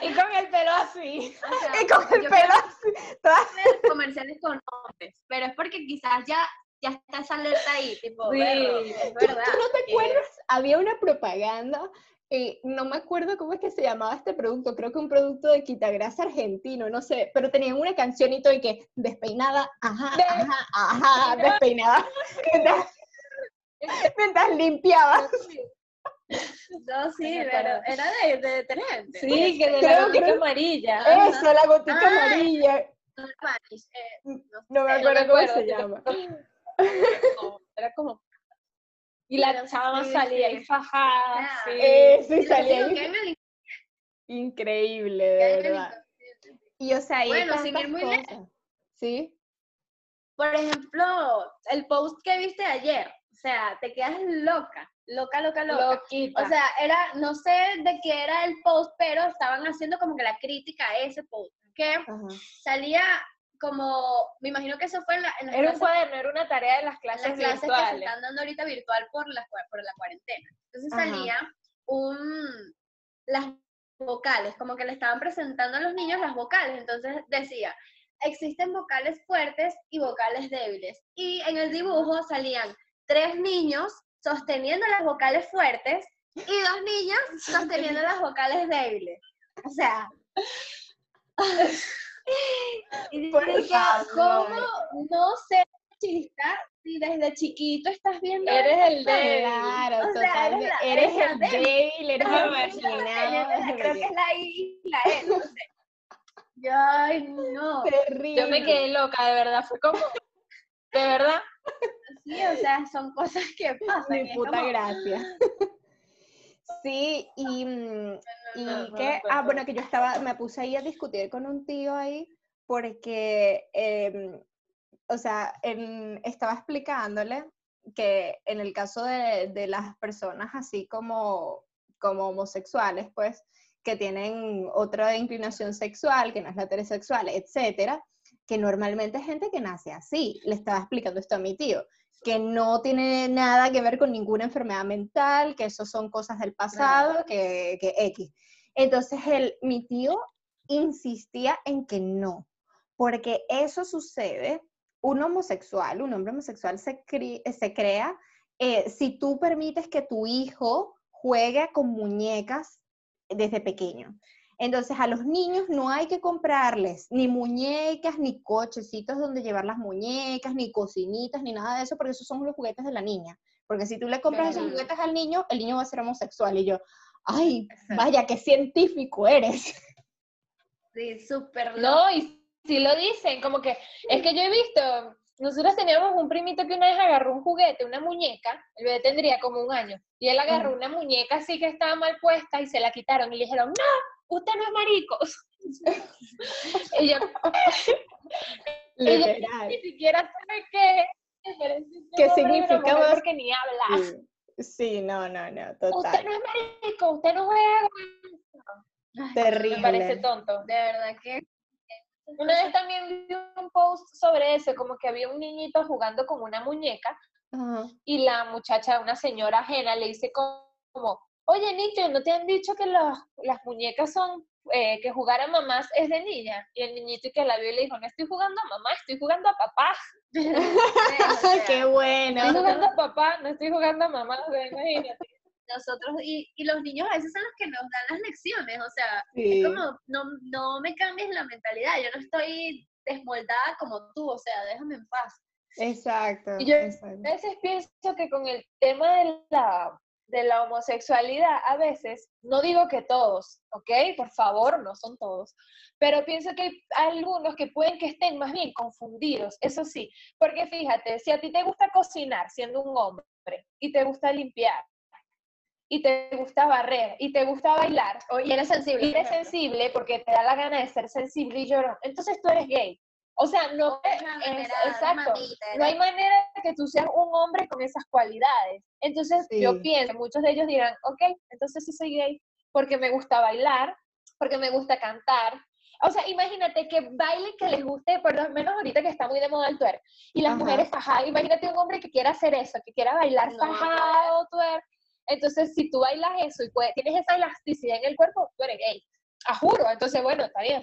Y con el pelo así. O sea, Y con el pelo así, comerciales con hombres, pero es porque quizás ya, ya está esa alerta ahí, tipo, Sí. "Berro, es ¿Tú, verdad. tú no te que- acuerdas? Había una propaganda, eh, no me acuerdo cómo es que se llamaba este producto, creo que un producto de quitagrasa argentino, no sé, pero tenían una canción y todo y que despeinada, ajá, De- ajá, ajá, despeinada, mientras, mientras limpiaba. No, sí, pero era de, de detergente. Sí, que de Creo la gotica amarilla. Eso, la gotica Ah. amarilla. No, eh, no sé. No me no acuerdo me cómo se llama. No, Era como... Y la chava sí, salía sí. ahí fajada, Ah. sí. Eso, y salía ahí. Increíble, de verdad. Y o sea, Bueno, sin ir muy lejos. cosas. ¿Sí? Por ejemplo, el post que viste ayer, o sea, te quedas loca, loca, loca, loca. Loquita. O sea, era, no sé de qué era el post, pero estaban haciendo como que la crítica a ese post, que Ajá. salía como, me imagino que eso fue en, la, en las era un clases, cuaderno, era una tarea de las clases, las clases que se virtuales. están dando ahorita virtual por la, por la cuarentena. Entonces Ajá. salía un, las vocales, como que le estaban presentando a los niños las vocales. Entonces decía, existen vocales fuertes y vocales débiles. Y en el dibujo salían tres niños sosteniendo las vocales fuertes y dos niños sosteniendo las vocales débiles. O sea... y. ¿cómo no ser machista si desde chiquito estás viendo Eres el débil. Claro, O sea, eres la- eres eres la el débil. débil, eres el marginado, Creo que es la I y la E, no sé. Yo, ay, no. terrible. Yo me quedé loca, de verdad, fue como, de verdad, Sí, o sea, son cosas que pasan. Mi puta como, gracia. Sí, y, mm, y no, no que, ah, bueno, que yo estaba, me puse ahí a discutir con un tío ahí, porque, em, o sea, en- estaba explicándole que en el caso de, de las personas así como, como homosexuales, pues, que tienen otra inclinación sexual, que no es la heterosexual, etcétera, que normalmente es gente que nace así. Le estaba explicando esto a mi tío que no tiene nada que ver con ninguna enfermedad mental, que eso son cosas del pasado, que, que X. Entonces mi tío insistía en que no, porque eso sucede, un homosexual, un hombre homosexual se crea eh, si tú permites que tu hijo juegue con muñecas desde pequeño. Entonces a los niños no hay que comprarles ni muñecas, ni cochecitos donde llevar las muñecas, ni cocinitas, ni nada de eso, porque esos son los juguetes de la niña. Porque si tú le compras esos Claro. juguetes al niño, el niño va a ser homosexual. Y yo, ay, vaya, qué científico eres. Sí, súper no, y si lo dicen, como que, es que yo he visto, nosotros teníamos un primito que una vez agarró un juguete, una muñeca, el bebé tendría como un año, y él agarró una muñeca así que estaba mal puesta y se la quitaron y le dijeron, no, usted no es marico. Literal. ni siquiera sabe qué, es ¿Qué significa porque ni habla. Sí, sí, no, no, no, Usted total. no es marico, usted no Ay, Terrible. Me parece tonto. De verdad que Una vez también vi un post sobre eso, como que había un niñito jugando con una muñeca y la muchacha, una señora ajena, le dice como, oye niño, ¿no te han dicho que los- las muñecas son, eh, que jugar a mamás es de niña? Y el niñito que la vio le dijo, no estoy jugando a mamá, estoy jugando a papá. o sea, Qué bueno. Estoy jugando a papá, no estoy jugando a mamá, o sea, imagínate. nosotros y, y los niños a veces son los que nos dan las lecciones, o sea, Sí. es como, no, no me cambies la mentalidad, yo no estoy desmoldada como tú, o sea, déjame en paz. Exacto. Y yo- exacto. A veces pienso que con el tema de la, de la homosexualidad, a veces, no digo que todos, ¿ok? Por favor, no son todos, pero pienso que hay algunos que pueden que estén más bien confundidos, eso sí, porque fíjate, si a ti te gusta cocinar siendo un hombre y te gusta limpiar y te gusta barrer y te gusta bailar O- y eres sensible. y eres sensible porque te da la gana de ser sensible y llorón, entonces tú eres gay. O sea, no es, exacto. No hay manera de que tú seas un hombre con esas cualidades. Entonces, yo pienso, muchos de ellos dirán, ok, entonces sí soy gay, porque me gusta bailar, porque me gusta cantar. O sea, imagínate que bailen que les guste, por lo menos ahorita que está muy de moda el twerk, y las Ajá. mujeres fajadas, imagínate un hombre que quiera hacer eso, que quiera bailar No, fajado, twerk. Entonces, si tú bailas eso y puedes- tienes esa elasticidad en el cuerpo, tú eres gay. A juro, entonces, bueno, está bien.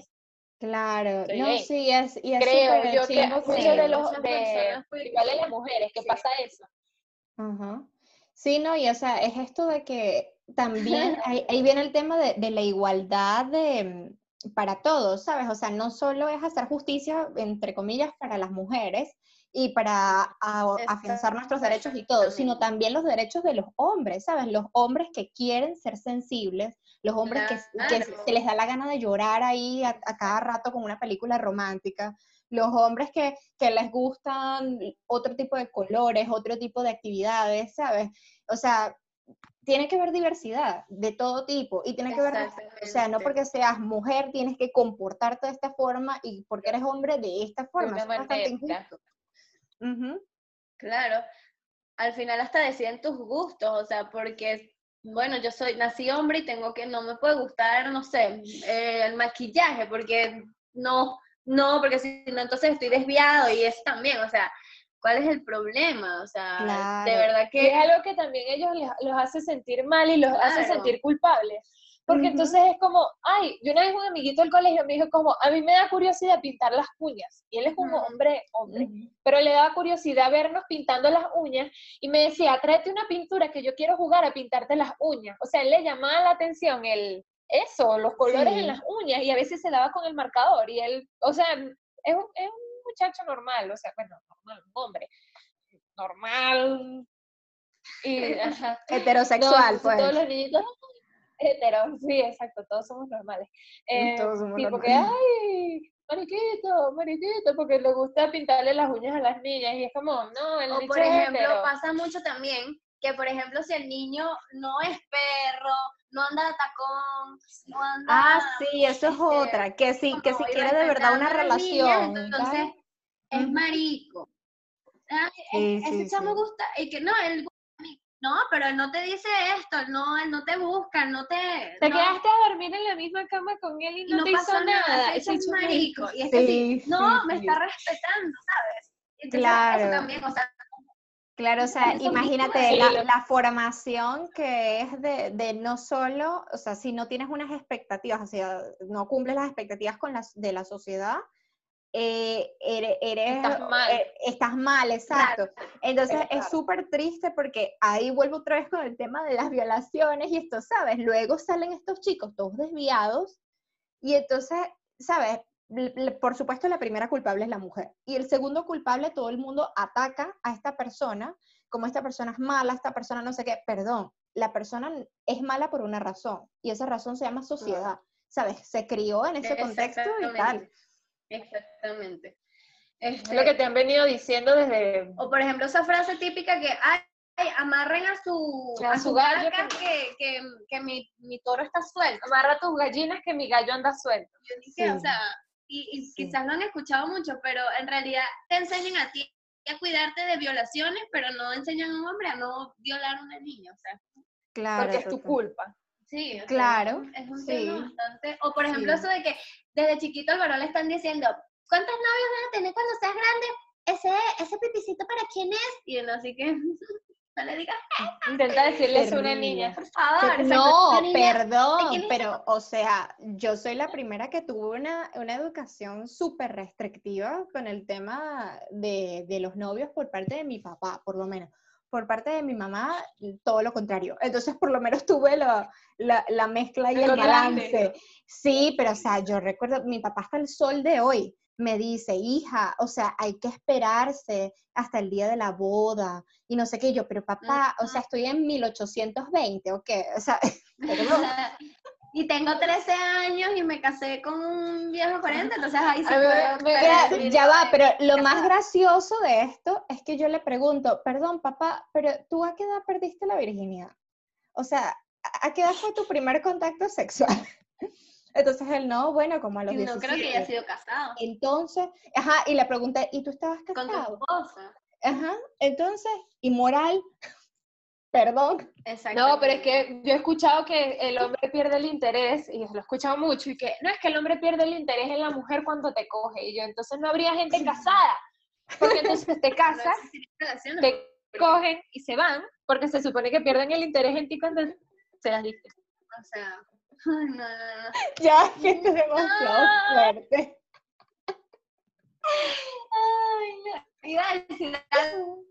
Claro, Soy no, gay. sí, es, y es Creo yo que muchos de los, de, igual en las mujeres, que sí. pasa eso. Ajá. Sí, no, y o sea, es esto de que también ahí, ahí viene el tema de, de la igualdad de, mm, para todos, ¿sabes? O sea, no solo es hacer justicia, entre comillas, para las mujeres y para a- afianzar nuestros derechos y todo, sino también los derechos de los hombres, ¿sabes? Los hombres que quieren ser sensibles, los hombres que, que Claro. se les da la gana de llorar ahí a, a cada rato con una película romántica, los hombres que, que les gustan otro tipo de colores, otro tipo de actividades, ¿sabes? O sea, tiene que haber diversidad de todo tipo y tiene que ver, o sea, no porque seas mujer tienes que comportarte de esta forma y porque eres hombre de esta forma, es bastante injusto. Claro, al final hasta deciden tus gustos, o sea, porque, bueno, yo soy, nací hombre y tengo que, no me puede gustar, no sé, eh, el maquillaje, porque no, no, porque si no, entonces estoy desviado y eso también, o sea, ¿cuál es el problema? O sea, de verdad Que es algo que también ellos les- los hace sentir mal y los hace sentir culpables. Porque entonces es como, ay, yo una vez un amiguito del colegio me dijo como, a mí me da curiosidad pintar las uñas. Y él es un Ujú. hombre, hombre, Ujú. pero le daba curiosidad vernos pintando las uñas y me decía, tráete una pintura que yo quiero jugar a pintarte las uñas. O sea, él le llamaba la atención el, eso, los colores Sí. en las uñas y a veces se daba con el marcador y él, o sea, es un, es un muchacho normal, o sea, bueno, normal, un hombre, normal. Y, ajá. Heterosexual, pues. Todos los niñitos heteros, sí, exacto, todos somos normales. Eh, Todos somos tipo que, ay, mariquito, mariquito, porque le gusta pintarle las uñas a las niñas y es como, no, el o por ejemplo, hetero. pasa mucho también que, por ejemplo, si el niño no es perro, no anda de tacón, no anda... Ah, sí, eso es este, otra, que si, que si quiere de verdad una niñas, relación. entonces es marico. Ah, Sí, ese sí, chamo sí. gusta, y que no, él. No, pero él no te dice esto, él no, él no te busca, él no te... Te no, quedaste a dormir en la misma cama con él y no, no te hizo pasó nada, nada. ese es marico. Y es que sí, Sí, no, sí, me está respetando, ¿sabes? Entonces, Claro. eso también, o sea, Claro, o sea, imagínate la, la formación que es de, de no solo, o sea, si no tienes unas expectativas, o sea, no cumples las expectativas con las de la sociedad, eh, eres, eres- Estás mal. eh, estás mal, exacto. Entonces es súper triste porque ahí vuelvo otra vez con el tema de las violaciones y esto, ¿sabes? Luego salen estos chicos todos desviados y entonces, ¿sabes? Por supuesto, la primera culpable es la mujer. Y el segundo culpable, todo el mundo ataca a esta persona, como esta persona es mala, esta persona no sé qué. Perdón, la persona es mala por una razón. Y esa razón se llama sociedad. ¿Sabes? Se crió en ese contexto y tal. Exactamente. Es lo que te han venido diciendo desde... O por ejemplo esa frase típica que, ay, ay, amarren a su, A a su su gallo vaca que, que, que mi, mi toro está suelto. Amarra tus gallinas que mi gallo anda suelto. Yo dije, o Sí. sea, y, y Sí. quizás lo han escuchado mucho, pero en realidad te enseñan a ti a cuidarte de violaciones, pero no enseñan a un hombre a no violar a una niña, o sea, Claro. Porque es tu culpa. Sí. o sea, Claro, es un sí. tema bastante, o por ejemplo Sí. eso de que desde chiquito al varón le están diciendo, ¿cuántos novios vas a tener cuando seas grande? Ese, ese pipicito para quién es? Y uno así que, no le digas, Intenta decirle eso a una niña. por favor. No, niña- perdón, pero, o sea, yo soy la primera que tuvo una, una educación súper restrictiva con el tema de, de los novios por parte de mi papá, por lo menos. Por parte de mi mamá, todo lo contrario. Entonces, por lo menos tuve la, la, la mezcla y El balance. Sí, pero, o sea, yo recuerdo, mi papá hasta el sol de hoy me dice, hija, o sea, hay que esperarse hasta el día de la boda y no sé qué, Y yo, pero papá, o sea, estoy en 1820, ¿o qué? O sea, pero. Y tengo 13 años y me casé con un viejo 40, entonces ahí sí ver, puedo- Ya, va, pero lo más gracioso de esto es que yo le pregunto, perdón, papá, pero ¿tú a qué edad perdiste la virginidad? O sea, ¿a qué edad fue tu primer contacto sexual? Entonces él, no, bueno, como a los Y no 17. creo que haya sido casado Entonces, ajá, y le pregunté, ¿y tú estabas con tu casado? esposa. Ajá, entonces, ¿y moral? Perdón. Exacto. No, pero es que yo he escuchado que el hombre pierde el interés, y lo he escuchado mucho, y que no es que el hombre pierde el interés en la mujer cuando te coge, y yo, entonces no habría gente casada, porque entonces te No casas, te cogen y se van, porque se supone que pierden el interés en ti cuando se las diste. O sea, no, no, no. Ya, que esto es demasiado fuerte. Iba a decir algo,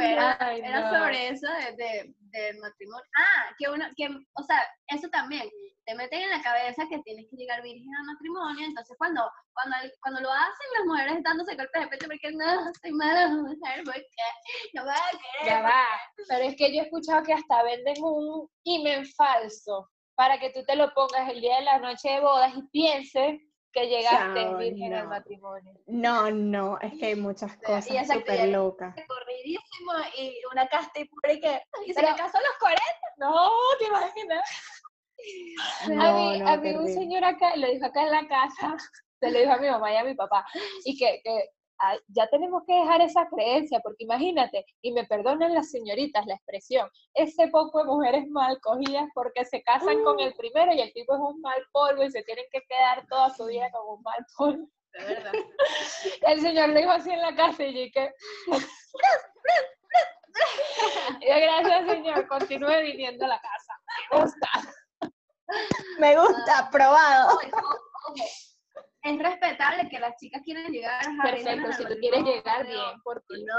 Era sobre eso de, de, del matrimonio. Ah, que uno, que, o sea, eso también, te meten en la cabeza que tienes que llegar virgen al matrimonio, entonces cuando, cuando, cuando lo hacen las mujeres dándose golpes de pecho porque no, soy mala mujer, porque no voy a querer. Ya va. Pero es que yo he escuchado que hasta venden un imen falso para que tú te lo pongas el día de la noche de bodas y pienses que llegaste Chao, virgen al no. matrimonio. No, no, es que hay muchas cosas y súper locas. corridísimo y una casta y pura y que y se casó a los 40 No, te imaginas. a mí, no, a mí un señor acá, lo dijo acá en la casa, se lo dijo a mi mamá y a mi papá, y que, que ya tenemos que dejar esa creencia, porque imagínate, y me perdonan las señoritas la expresión, ese poco de mujeres mal cogidas porque se casan con el primero y el tipo es un mal polvo y se tienen que quedar toda su vida con un mal polvo. de verdad El señor lo dijo así en la casa y que... Gracias señor, continúe viniendo a la casa. Me gusta. Me gusta, aprobado. Es respetable que las chicas quieran llegar a Perfecto, si tú quieres llegar bien, por ti. no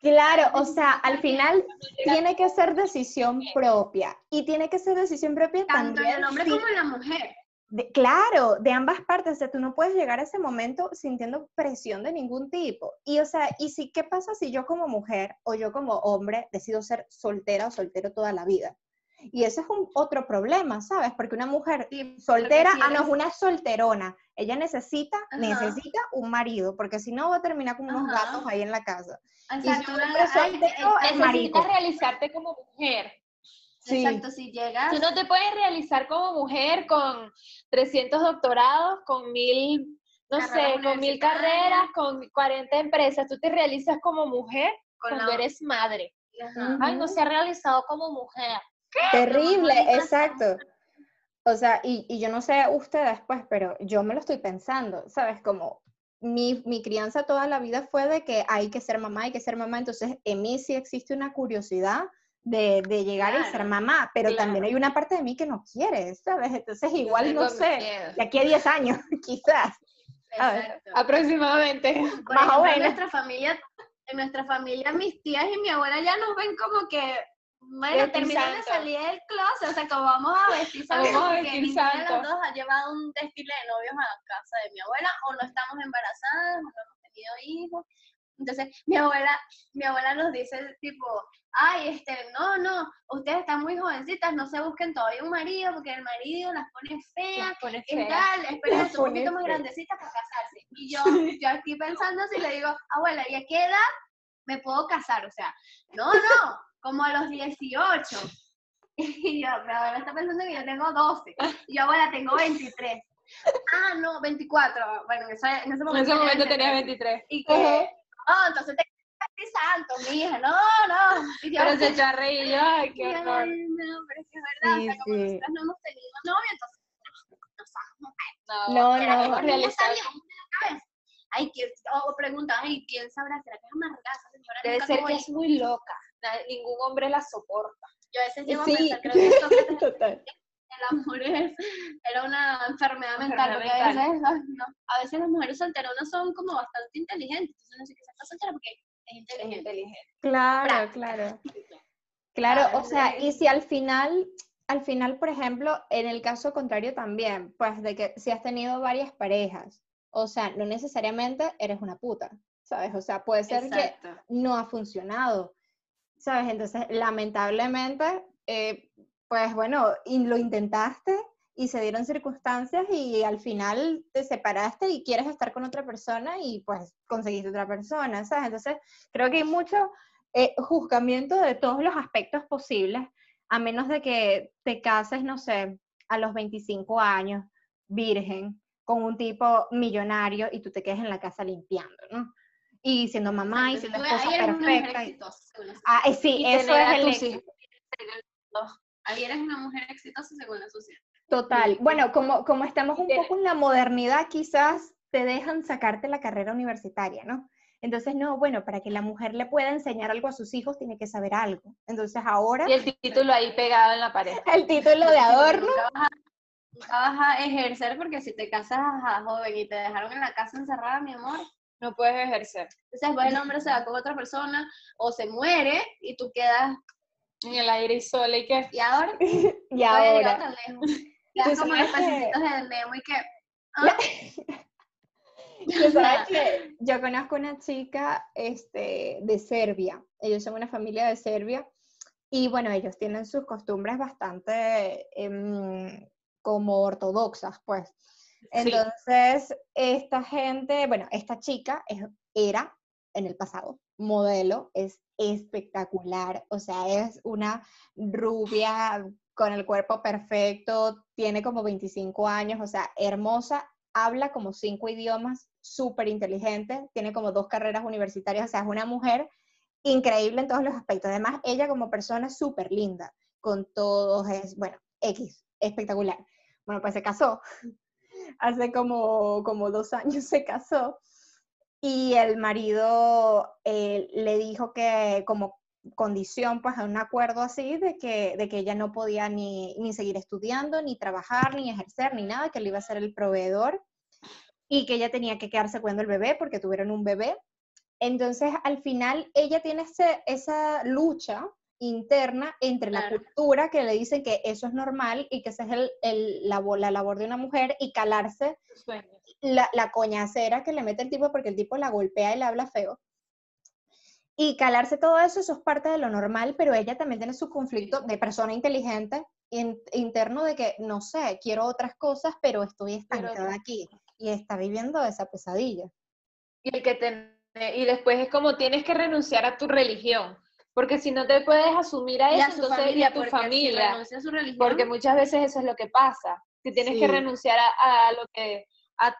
Claro, o sea, al final tiene que ser decisión propia y tiene que ser decisión propia tanto en el hombre sí, como en la mujer de- claro, de ambas partes, o sea, tú no puedes llegar a ese momento sintiendo presión de ningún tipo. Y o sea, y si qué pasa si yo como mujer o yo como hombre decido ser soltera o soltero toda la vida? Y ese es un otro problema, ¿sabes? Porque una mujer Sí, porque soltera, si ah, no, es una solterona. Ella necesita, Ajá. necesita un marido, porque si no va a terminar como unos Ajá. gatos ahí en la casa. exacto. Necesitas realizarte como mujer. Sí. exacto si llegas Tú no te puedes realizar como mujer con 300 doctorados, con mil, no Carreras sé, con mil carreras, con 40 empresas. Tú te realizas como mujer con cuando la- eres madre. Ajá. Ay, no se ha realizado como mujer. Terrible, exacto. O sea, y, y yo no sé ustedes, pues, pero yo me lo estoy pensando, ¿sabes? Como mi, mi crianza toda la vida fue de que hay que ser mamá, hay que ser mamá, entonces en mí sí existe una curiosidad de, de llegar y ser Claro, mamá, pero también claro. hay una parte de mí que no quiere, ¿sabes? Entonces igual no sé, miedo. de aquí a 10 años, quizás. A ver. Exacto. Aproximadamente. Por Más o ejemplo, en menos. nuestra familia, en nuestra familia, mis tías y mi abuela ya nos ven como que, bueno, terminan de salir del closet, o sea, como vamos a vestir santo, Vamos a vestir de las dos ha llevado un desfile de novios a casa de mi abuela, o no estamos embarazadas, o no hemos tenido hijos. Entonces, mi abuela, mi abuela nos dice, tipo, ay, este, no, no, ustedes están muy jovencitas, no se busquen todavía un marido, porque el marido las pone feas, Las pones ¿Qué feas. tal? Esperen un poquito más feas. grandecita para casarse. Y yo, yo estoy pensando si le digo, abuela, ¿y a qué edad me puedo casar, o sea, no, no, como a los 18. Y yo, mi abuela está pensando que yo tengo 12, y yo, abuela, tengo 23. Ah, no, 24. Bueno, en ese, en ese En momento, ese momento tenía tenía 23. 23. Y que, oh, entonces te santo, mi hija, no, no. Y yo, Pero se echó a reír y yo, ay, qué horror. "Ay, no, pero es que es verdad, o sea, como sí. nosotras no hemos tenido novio, entonces no No, pero no. Pero cabeza. Ay, ¿quién, o preguntan, ay, ¿quién sabrá? ¿Será que es amargada esa señora? Debe ser que es muy loca. Ningún hombre la soporta. Yo a veces llego a Sí, pensar, creo que Sócrates, total. el amor es, era una enfermedad mental, porque a veces, no, a veces las mujeres solteronas son como bastante inteligentes, entonces no sé qué se está soltera porque es Es inteligente. inteligente. Claro, Práctica. claro. Claro, o sea, y si al final, al final, por ejemplo, en el caso contrario también, pues de que si has tenido varias parejas, o sea, no necesariamente eres una puta, ¿sabes? O sea, puede ser que Exacto. no ha funcionado, ¿sabes? Entonces, lamentablemente, eh, pues bueno, lo intentaste y se dieron circunstancias y al final te separaste y quieres estar con otra persona y pues conseguiste otra persona, ¿sabes? Entonces, creo que hay mucho eh, juzgamiento de todos los aspectos posibles, a menos de que te cases, no sé, a los 25 años, virgen, con un tipo millonario y tú te quedes en la casa limpiando, ¿no? Y siendo mamá y siendo esposa ahí eres una mujer perfecta. y- exitosa, según la Ah, eh, sí, eso es el. Ahí eres una mujer exitosa según la sociedad. Total. Bueno, como, como estamos un poco en la modernidad, quizás te dejan sacarte la carrera universitaria, ¿no? Entonces, no, bueno, para que la mujer le pueda enseñar algo a sus hijos, tiene que saber algo. Entonces, ahora, Y el título ahí pegado en la pared. el título de adorno, a, vas a ejercer porque si te casas a joven y te dejaron en la casa encerrada, mi amor, No puedes ejercer. entonces después el hombre se va con otra persona o se muere y tú quedas, En el aire y sola y que y ahora y ahora. tan lejos. Quedas como los pececitos de Nemo y que, ah, Tú sabes que yo conozco una chica este, de Serbia. Ellos son una familia de Serbia. Y bueno, ellos tienen sus costumbres bastante em, como ortodoxas, pues. Entonces, esta gente, bueno, esta chica era en el pasado modelo, es espectacular, o sea, es una rubia con el cuerpo perfecto, tiene como 25 años, o sea, hermosa, habla como cinco idiomas, súper inteligente, tiene como dos carreras universitarias, o sea, es una mujer increíble en todos los aspectos. Además, ella como persona es súper linda, con todos, es, bueno, X, espectacular. Bueno, pues se casó, hace como, como dos años se casó, y el marido eh, le dijo que como condición, pues a un acuerdo así, de que, de que ella no podía ni, ni seguir estudiando, ni trabajar, ni ejercer, ni nada, que él iba a ser el proveedor y que ella tenía que quedarse cuidando el bebé porque tuvieron un bebé. Entonces, al final, ella tiene ese- esa lucha interna entre la cultura que le dicen que eso es normal y que esa es el, el- la, la labor de una mujer y calarse la, la coñacera que le mete el tipo porque el tipo la golpea y le habla feo. Y calarse todo eso, eso es parte de lo normal, pero ella también tiene su conflicto de persona inteligente in- interno de que, no sé, quiero otras cosas, pero estoy estancada aquí. Y está viviendo esa pesadilla. Y, el que te- y después es como tienes que renunciar a tu religión. Porque si no te puedes asumir a eso, entonces familia, y a tu si familia. renuncia a su religión, Porque muchas veces eso es lo que pasa. Que tienes Sí. que renunciar a, a lo que. A,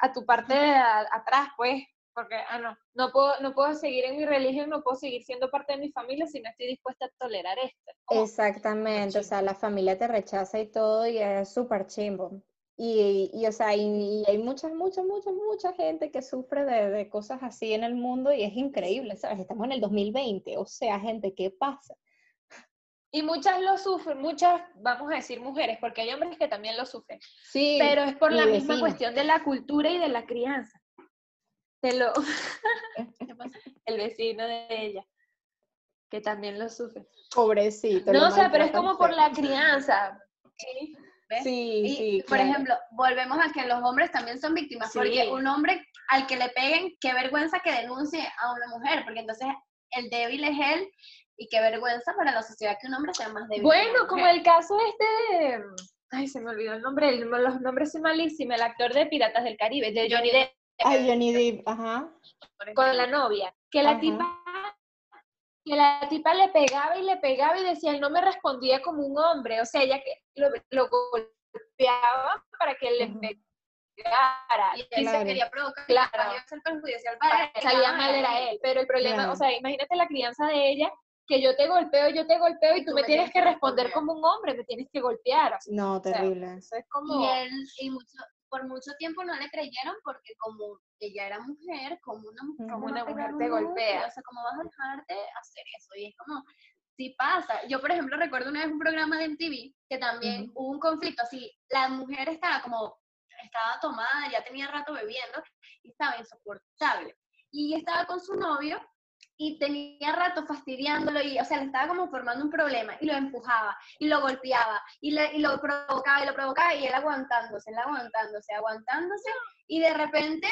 a tu parte de a- atrás, pues. Porque, ah, no, no puedo, no puedo seguir en mi religión, no puedo seguir siendo parte de mi familia si no estoy dispuesta a tolerar esto. Exactamente, o sea, la familia te rechaza y todo y es súper chimbo. Y, y, o sea, y, y hay mucha, mucha, mucha, mucha gente que sufre de, de cosas así en el mundo y es increíble, ¿sabes? Estamos en el 2020, o sea, gente, ¿qué pasa? Y muchas lo sufren, muchas, vamos a decir mujeres, porque hay hombres que también lo sufren. Sí, Pero es por la misma cuestión de la cultura y de la crianza. Te lo, el vecino de ella, que también lo sufre. pobrecito. No, o sea, pero es como por la crianza. Sí. ¿Ves? Sí, Y, sí, por claro. ejemplo, volvemos a que los hombres también son víctimas, porque un hombre al que le peguen, qué vergüenza que denuncie a una mujer, porque entonces el débil es él y qué vergüenza para la sociedad que un hombre sea más débil. Bueno, como el caso este de, ay, se me olvidó el nombre, los nombres son malísimos, el actor de Piratas del Caribe, de Johnny Depp. Ay, Johnny Depp, ajá. con la novia, que la Ajá. tipa que la tipa le pegaba y le pegaba y decía, él no me respondía como un hombre, o sea, ella que lo, lo golpeaba para que él le pegara. Y él Claro. se quería provocar, Claro. para ser perjudicial para salía mal era él, pero el problema, Claro. o sea, imagínate la crianza de ella, que yo te golpeo, yo te golpeo y tú me tienes que responder como un hombre, me tienes que golpear, o No, terrible. eso es como... Y él, y mucho, por mucho tiempo no le creyeron porque como ella era mujer, como una mujer, Como ¿cómo una mujer te golpea. O sea, ¿cómo vas a dejarte hacer eso? Y es como, sí pasa. Yo, por ejemplo, recuerdo una vez un programa de MTV que también hubo un conflicto así. La mujer estaba como, estaba tomada, ya tenía rato bebiendo y estaba insoportable. Y estaba con su novio y tenía rato fastidiándolo y, o sea, le estaba como formando un problema y lo empujaba y lo golpeaba y, le, y lo provocaba y lo provocaba y él aguantándose, él aguantándose, aguantándose y de repente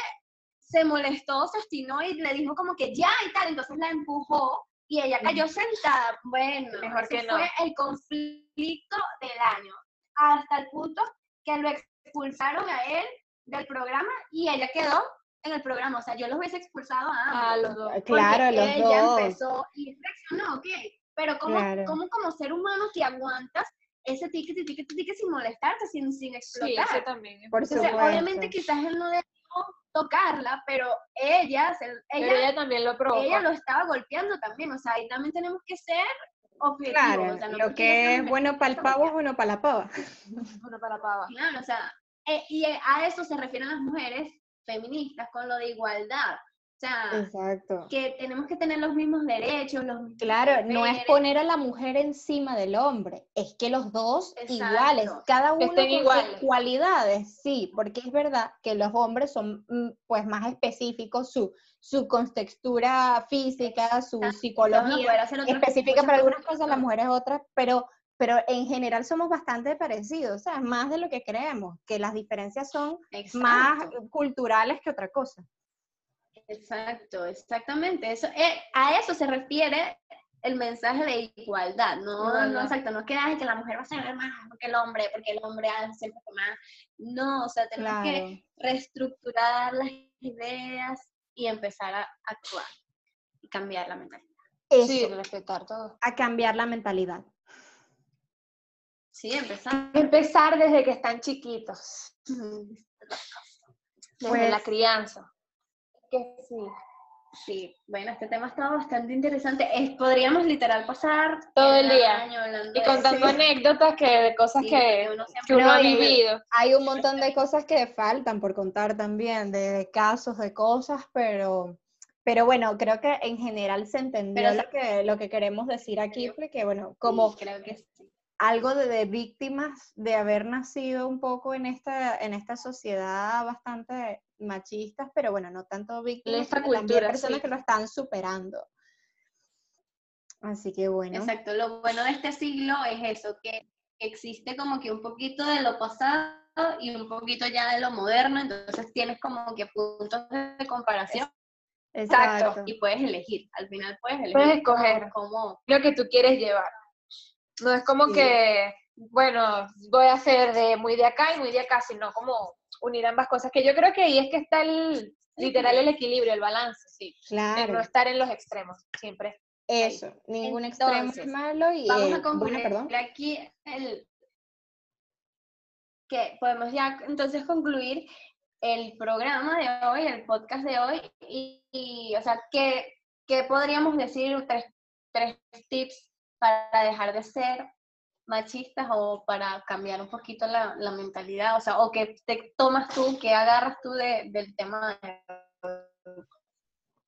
se molestó, se obstinó y le dijo como que ya y tal, entonces la empujó y ella cayó sentada. Bueno, Mejor ese que no. fue el conflicto del año, hasta el punto que lo expulsaron a él del programa y ella quedó en el programa, o sea, yo los hubiese expulsado a ambos. a los dos. Ah, Claro, los ella dos. empezó y reaccionó, ok, pero ¿cómo, Claro. cómo como ser humano te aguantas ese ticket, ticket, ticket sin molestarte, sin, sin Sí, explotar? eso también. Por Entonces, supuesto. obviamente quizás él no debió tocarla, pero ella, se- Pero ella, también lo provocó. ella lo estaba golpeando también, o sea, ahí también tenemos que ser objetivos. Claro, o sea, no lo que es bueno para el pavo es bueno para la pava. Bueno, para pava. Claro, o sea, eh, y a eso se refieren las mujeres feministas con lo de igualdad. O sea, Exacto. que tenemos que tener los mismos derechos, los mismos Claro, no es poner a la mujer encima del hombre, es que los dos Exacto. iguales, cada uno estén con sus iguales. cualidades, sí, porque es verdad que los hombres son mm, pues más específicos, su, su contextura física, su Exacto, psicología específica para algunas cosas. las mujeres otras, pero, pero en general somos bastante parecidos, o sea, más de lo que creemos, que las diferencias son más culturales que otra cosa. Exacto, exactamente. Eso, eh, a eso se refiere el mensaje de igualdad, no, Igualdad. no exacto, no es que, la mujer va a ser más que el hombre, porque el hombre hace siempre más. No, o sea, tenemos Claro. que reestructurar las ideas y empezar a actuar y cambiar la mentalidad. Eso, Sí, respetar todo. a cambiar la mentalidad. Sí, empezar. Empezar desde que están chiquitos, desde Pues- la crianza. Que sí. Sí, bueno, este tema está bastante interesante. Es, podríamos literal pasar Todo el día. Y contando anécdotas que, de cosas Sí, que, uno siempre- que uno No, ha vivido. Hay un montón de cosas que faltan por contar también, de casos, de cosas, pero, pero bueno, creo que en general se entendió Pero lo, que, lo que queremos decir aquí, porque bueno, como Sí, creo que sí. Algo de, de víctimas de haber nacido un poco en esta, en esta sociedad bastante machistas, pero bueno, no tanto víctimas, esta sino también cultura, personas sí. que lo están superando. Así que bueno. Exacto, lo bueno de este siglo es eso, que existe como que un poquito de lo pasado y un poquito ya de lo moderno, entonces tienes como que puntos de comparación Exacto. y puedes elegir, al final puedes elegir. Puedes escoger. Como, Lo que tú quieres llevar. No es como Sí. que, bueno, voy a hacer de muy de acá y muy de acá, sino como unir ambas cosas. Que yo creo que ahí es que está el, literal, el equilibrio, el balance, sí. Claro. no estar en los extremos, siempre. Eso, ningún extremo es malo y vamos eh, a concluir bueno, aquí el que podemos ya entonces concluir el programa de hoy, el podcast de hoy, y, y, o sea, ¿qué, qué podríamos decir? Tres, tres tips para dejar de ser machistas o para cambiar un poquito la, la mentalidad, o sea, o que te tomas tú, que agarras tú de- del tema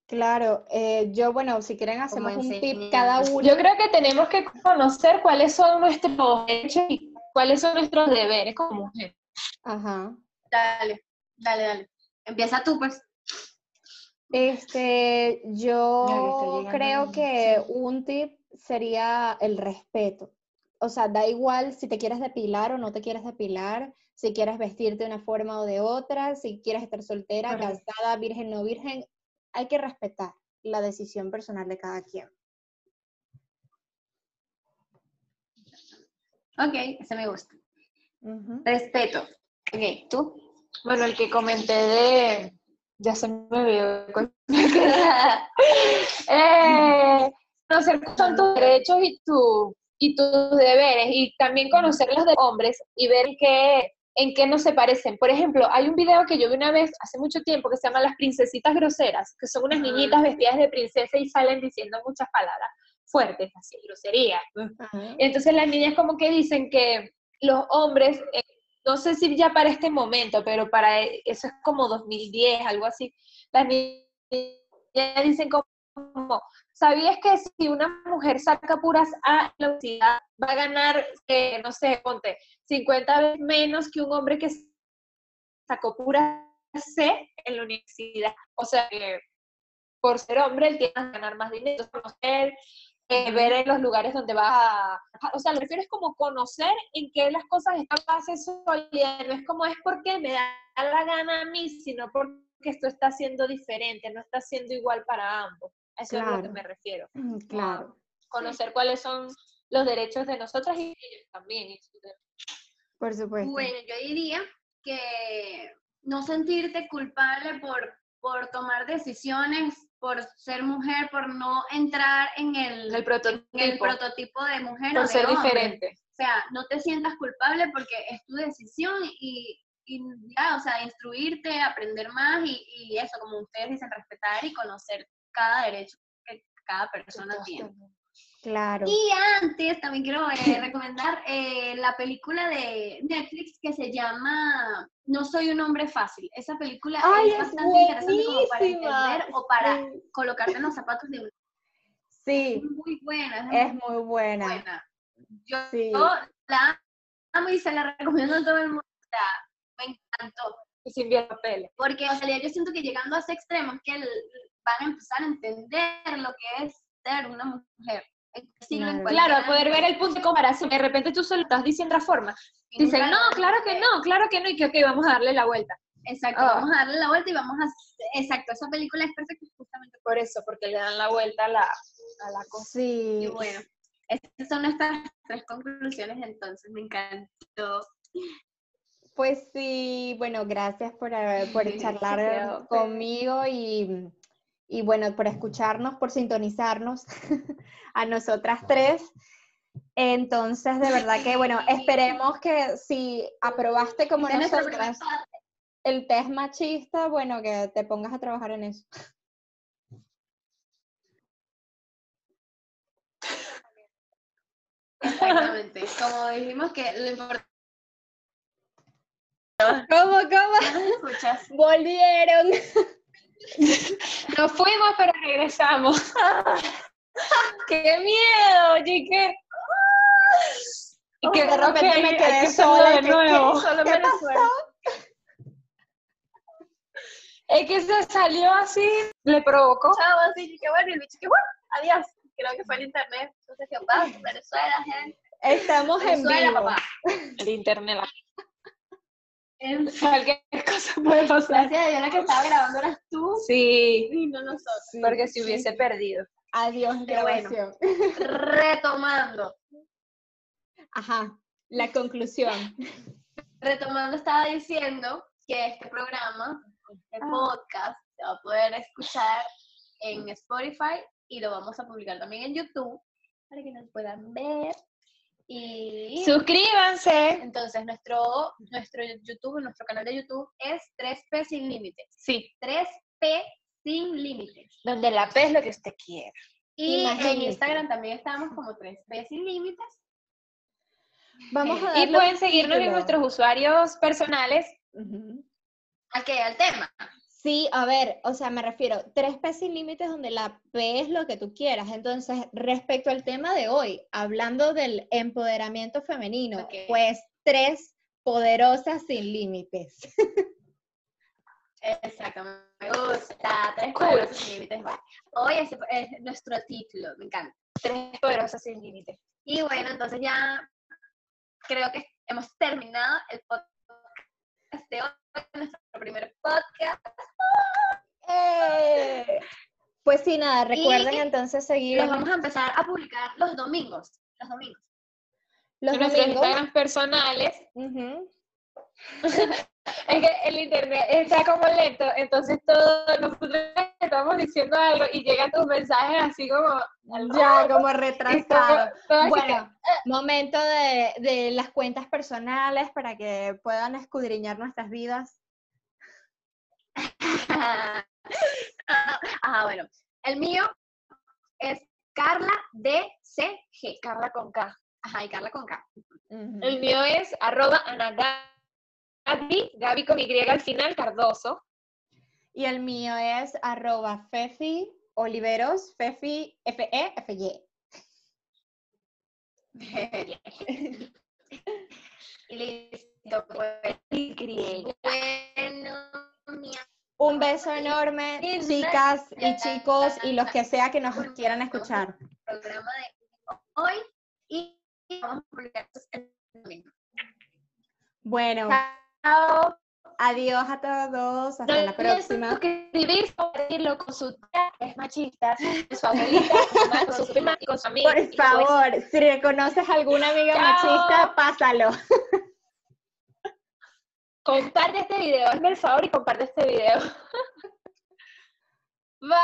Claro, eh, yo, bueno, si quieren hacemos un tip cada uno. Yo creo que tenemos que conocer cuáles son nuestros derechos y cuáles son nuestros deberes como mujeres. Ajá. Dale, dale, dale. Empieza tú, pues. Este, yo creo que un tip sería el respeto. O sea, da igual si te quieres depilar o no te quieres depilar, si quieres vestirte de una forma o de otra, si quieres estar soltera, Correcto. casada, virgen, no virgen, hay que respetar la decisión personal de cada quien. Ok, ese me gusta. Respeto. Ok, ¿tú? Bueno, el que comenté de, Ya se me olvidó. con- eh, conocer son tus derechos y, tu, y tus deberes, y también conocer los de hombres y ver qué, en qué no se parecen. Por ejemplo, hay un video que yo vi una vez hace mucho tiempo que se llama Las Princesitas Groseras, que son unas niñitas vestidas de princesa y salen diciendo muchas palabras fuertes, así, groserías. Entonces las niñas como que dicen que los hombres, eh, no sé si ya para este momento, pero para e- eso es como 2010, algo así, las niñas dicen como, ¿sabías que si una mujer saca puras A en la universidad va a ganar, eh, no sé, ponte, 50 veces menos que un hombre que sacó puras C en la universidad? O sea, que por ser hombre él tiene que ganar más dinero, conocer, eh, ver en los lugares donde va a... O sea, lo que refiero es como conocer en qué las cosas están bases sólidas, no es como es porque me da la gana a mí, sino porque esto está siendo diferente, no está siendo igual para ambos. A Eso es a lo que Claro. me refiero. Mm, Claro. Conocer cuáles son los derechos de nosotras y ellos también. Por supuesto. Bueno, yo diría que no sentirte culpable por, por tomar decisiones, por ser mujer, por no entrar en el, El prototipo, en el prototipo de mujer o por de ser hombre. diferente. O sea, no te sientas culpable porque es tu decisión y, y ya, o sea, instruirte, aprender más y, y eso, como ustedes dicen, respetar y conocer cada derecho que cada persona tiene. Claro. Y antes también quiero eh, recomendar eh, la película de Netflix que se llama No soy un hombre fácil. Esa película ¡Ay, es bastante interesante como para entender o para Sí. colocarte en los zapatos de un Sí, es muy buena, es, muy muy buena. buena. Yo, Sí. la amo y se la recomiendo a todo el mundo. Me encantó. Y sin papeles. Porque, o sea, yo siento que llegando a ese extremo es que el- van a empezar a entender lo que es ser una mujer. Claro. Claro, poder ver el punto de comparación. De repente tú solo estás diciendo otra forma. Dicen, no, claro que no, claro que no, y que ok, vamos a darle la vuelta. Exacto, Ah. vamos a darle la vuelta y vamos a... Exacto, esa película es perfecta justamente Por eso, porque le dan la vuelta a la, a la cosa. Sí. Y bueno, estas son nuestras tres conclusiones entonces, me encantó. Pues sí, bueno, gracias por, por charlar conmigo y, y bueno, por escucharnos, por sintonizarnos a nosotras tres. Entonces, de verdad que, bueno, esperemos que si aprobaste como nosotras el test machista, bueno, que te pongas a trabajar en eso. Exactamente, como dijimos que lo importante ¿Cómo, cómo? que escuchas. Volvieron. Nos fuimos, pero regresamos. ¡Qué miedo! Oye, ¿qué? Y que de repente me quedé que sola, de ¿qué- qué- nuevo. Solo ¿Qué Venezuela. Es que se salió así, le provocó. Chao, así que bueno, y el bicho que bueno, adiós. Creo que fue el internet. Entonces, ¿qué pasa? Venezuela, gente. Estamos en Venezuela, Ah, vivo. papá. El internet, En- cualquier cosa puede pasar. Gracias a Dios, la que estaba grabando eras tú Sí, y no nosotros. Sí, porque si sí. hubiese perdido. Adiós, bueno. grabación. Retomando. Ajá, la conclusión. Retomando, estaba diciendo que este programa, este Ah. podcast, se va a poder escuchar en Spotify y lo vamos a publicar también en YouTube para que nos puedan ver. Y Suscríbanse. entonces nuestro, nuestro YouTube, nuestro canal de YouTube es 3P sin límites. Sí, 3P sin límites. donde la P es lo que usted quiera. Y en. Instagram también estamos como 3P sin límites. Vamos a Y pueden seguirnos en nuestros usuarios personales. Ujú. Aquí al tema. Sí, a ver, o sea, me refiero, tres P sin límites donde la P es lo que tú quieras. Entonces, respecto al tema de hoy, hablando del empoderamiento femenino, pues tres poderosas sin límites. Exactamente. Me gusta. Tres poderosas sin límites. Hoy es, es nuestro título, me encanta. Tres poderosas sin límites. Y bueno, entonces ya creo que hemos terminado el podcast de hoy, nuestro primer podcast. ¡Eh! Pues sí, nada, recuerden Y entonces seguir Los vamos a empezar a publicar los domingos. Los domingos. los en nuestros domingos. Instagram personales. Ujú. Es que el internet está como lento, entonces todo, nosotros estamos diciendo algo y llegan tus mensajes así como... Ya, como retrasado. Bueno, momento de, de las cuentas personales para que puedan escudriñar nuestras vidas. ah, bueno. El mío es Carla DCG. Carla con K. Ajá, y Carla con K. El mío es arroba anagabi, Gaby con Y al final, Cardoso. Y el mío es arroba Fefi Oliveros, Fefi E F-E-F-Y. y listo, pues. Y. Bueno, mi Un beso enorme, chicas y chicos, y los que sea que nos quieran escuchar. programa de hoy y vamos a publicar el domingo. Bueno, Chao. adiós a todos, hasta No la próxima. suscribirse, compartirlo con su tía, que es machista, con su abuelita, con su prima y con su amiga. Por pues, favor, si reconoces a alguna amiga Chao. machista, pásalo. comparte este video, hazme el favor y comparte este video. Bye.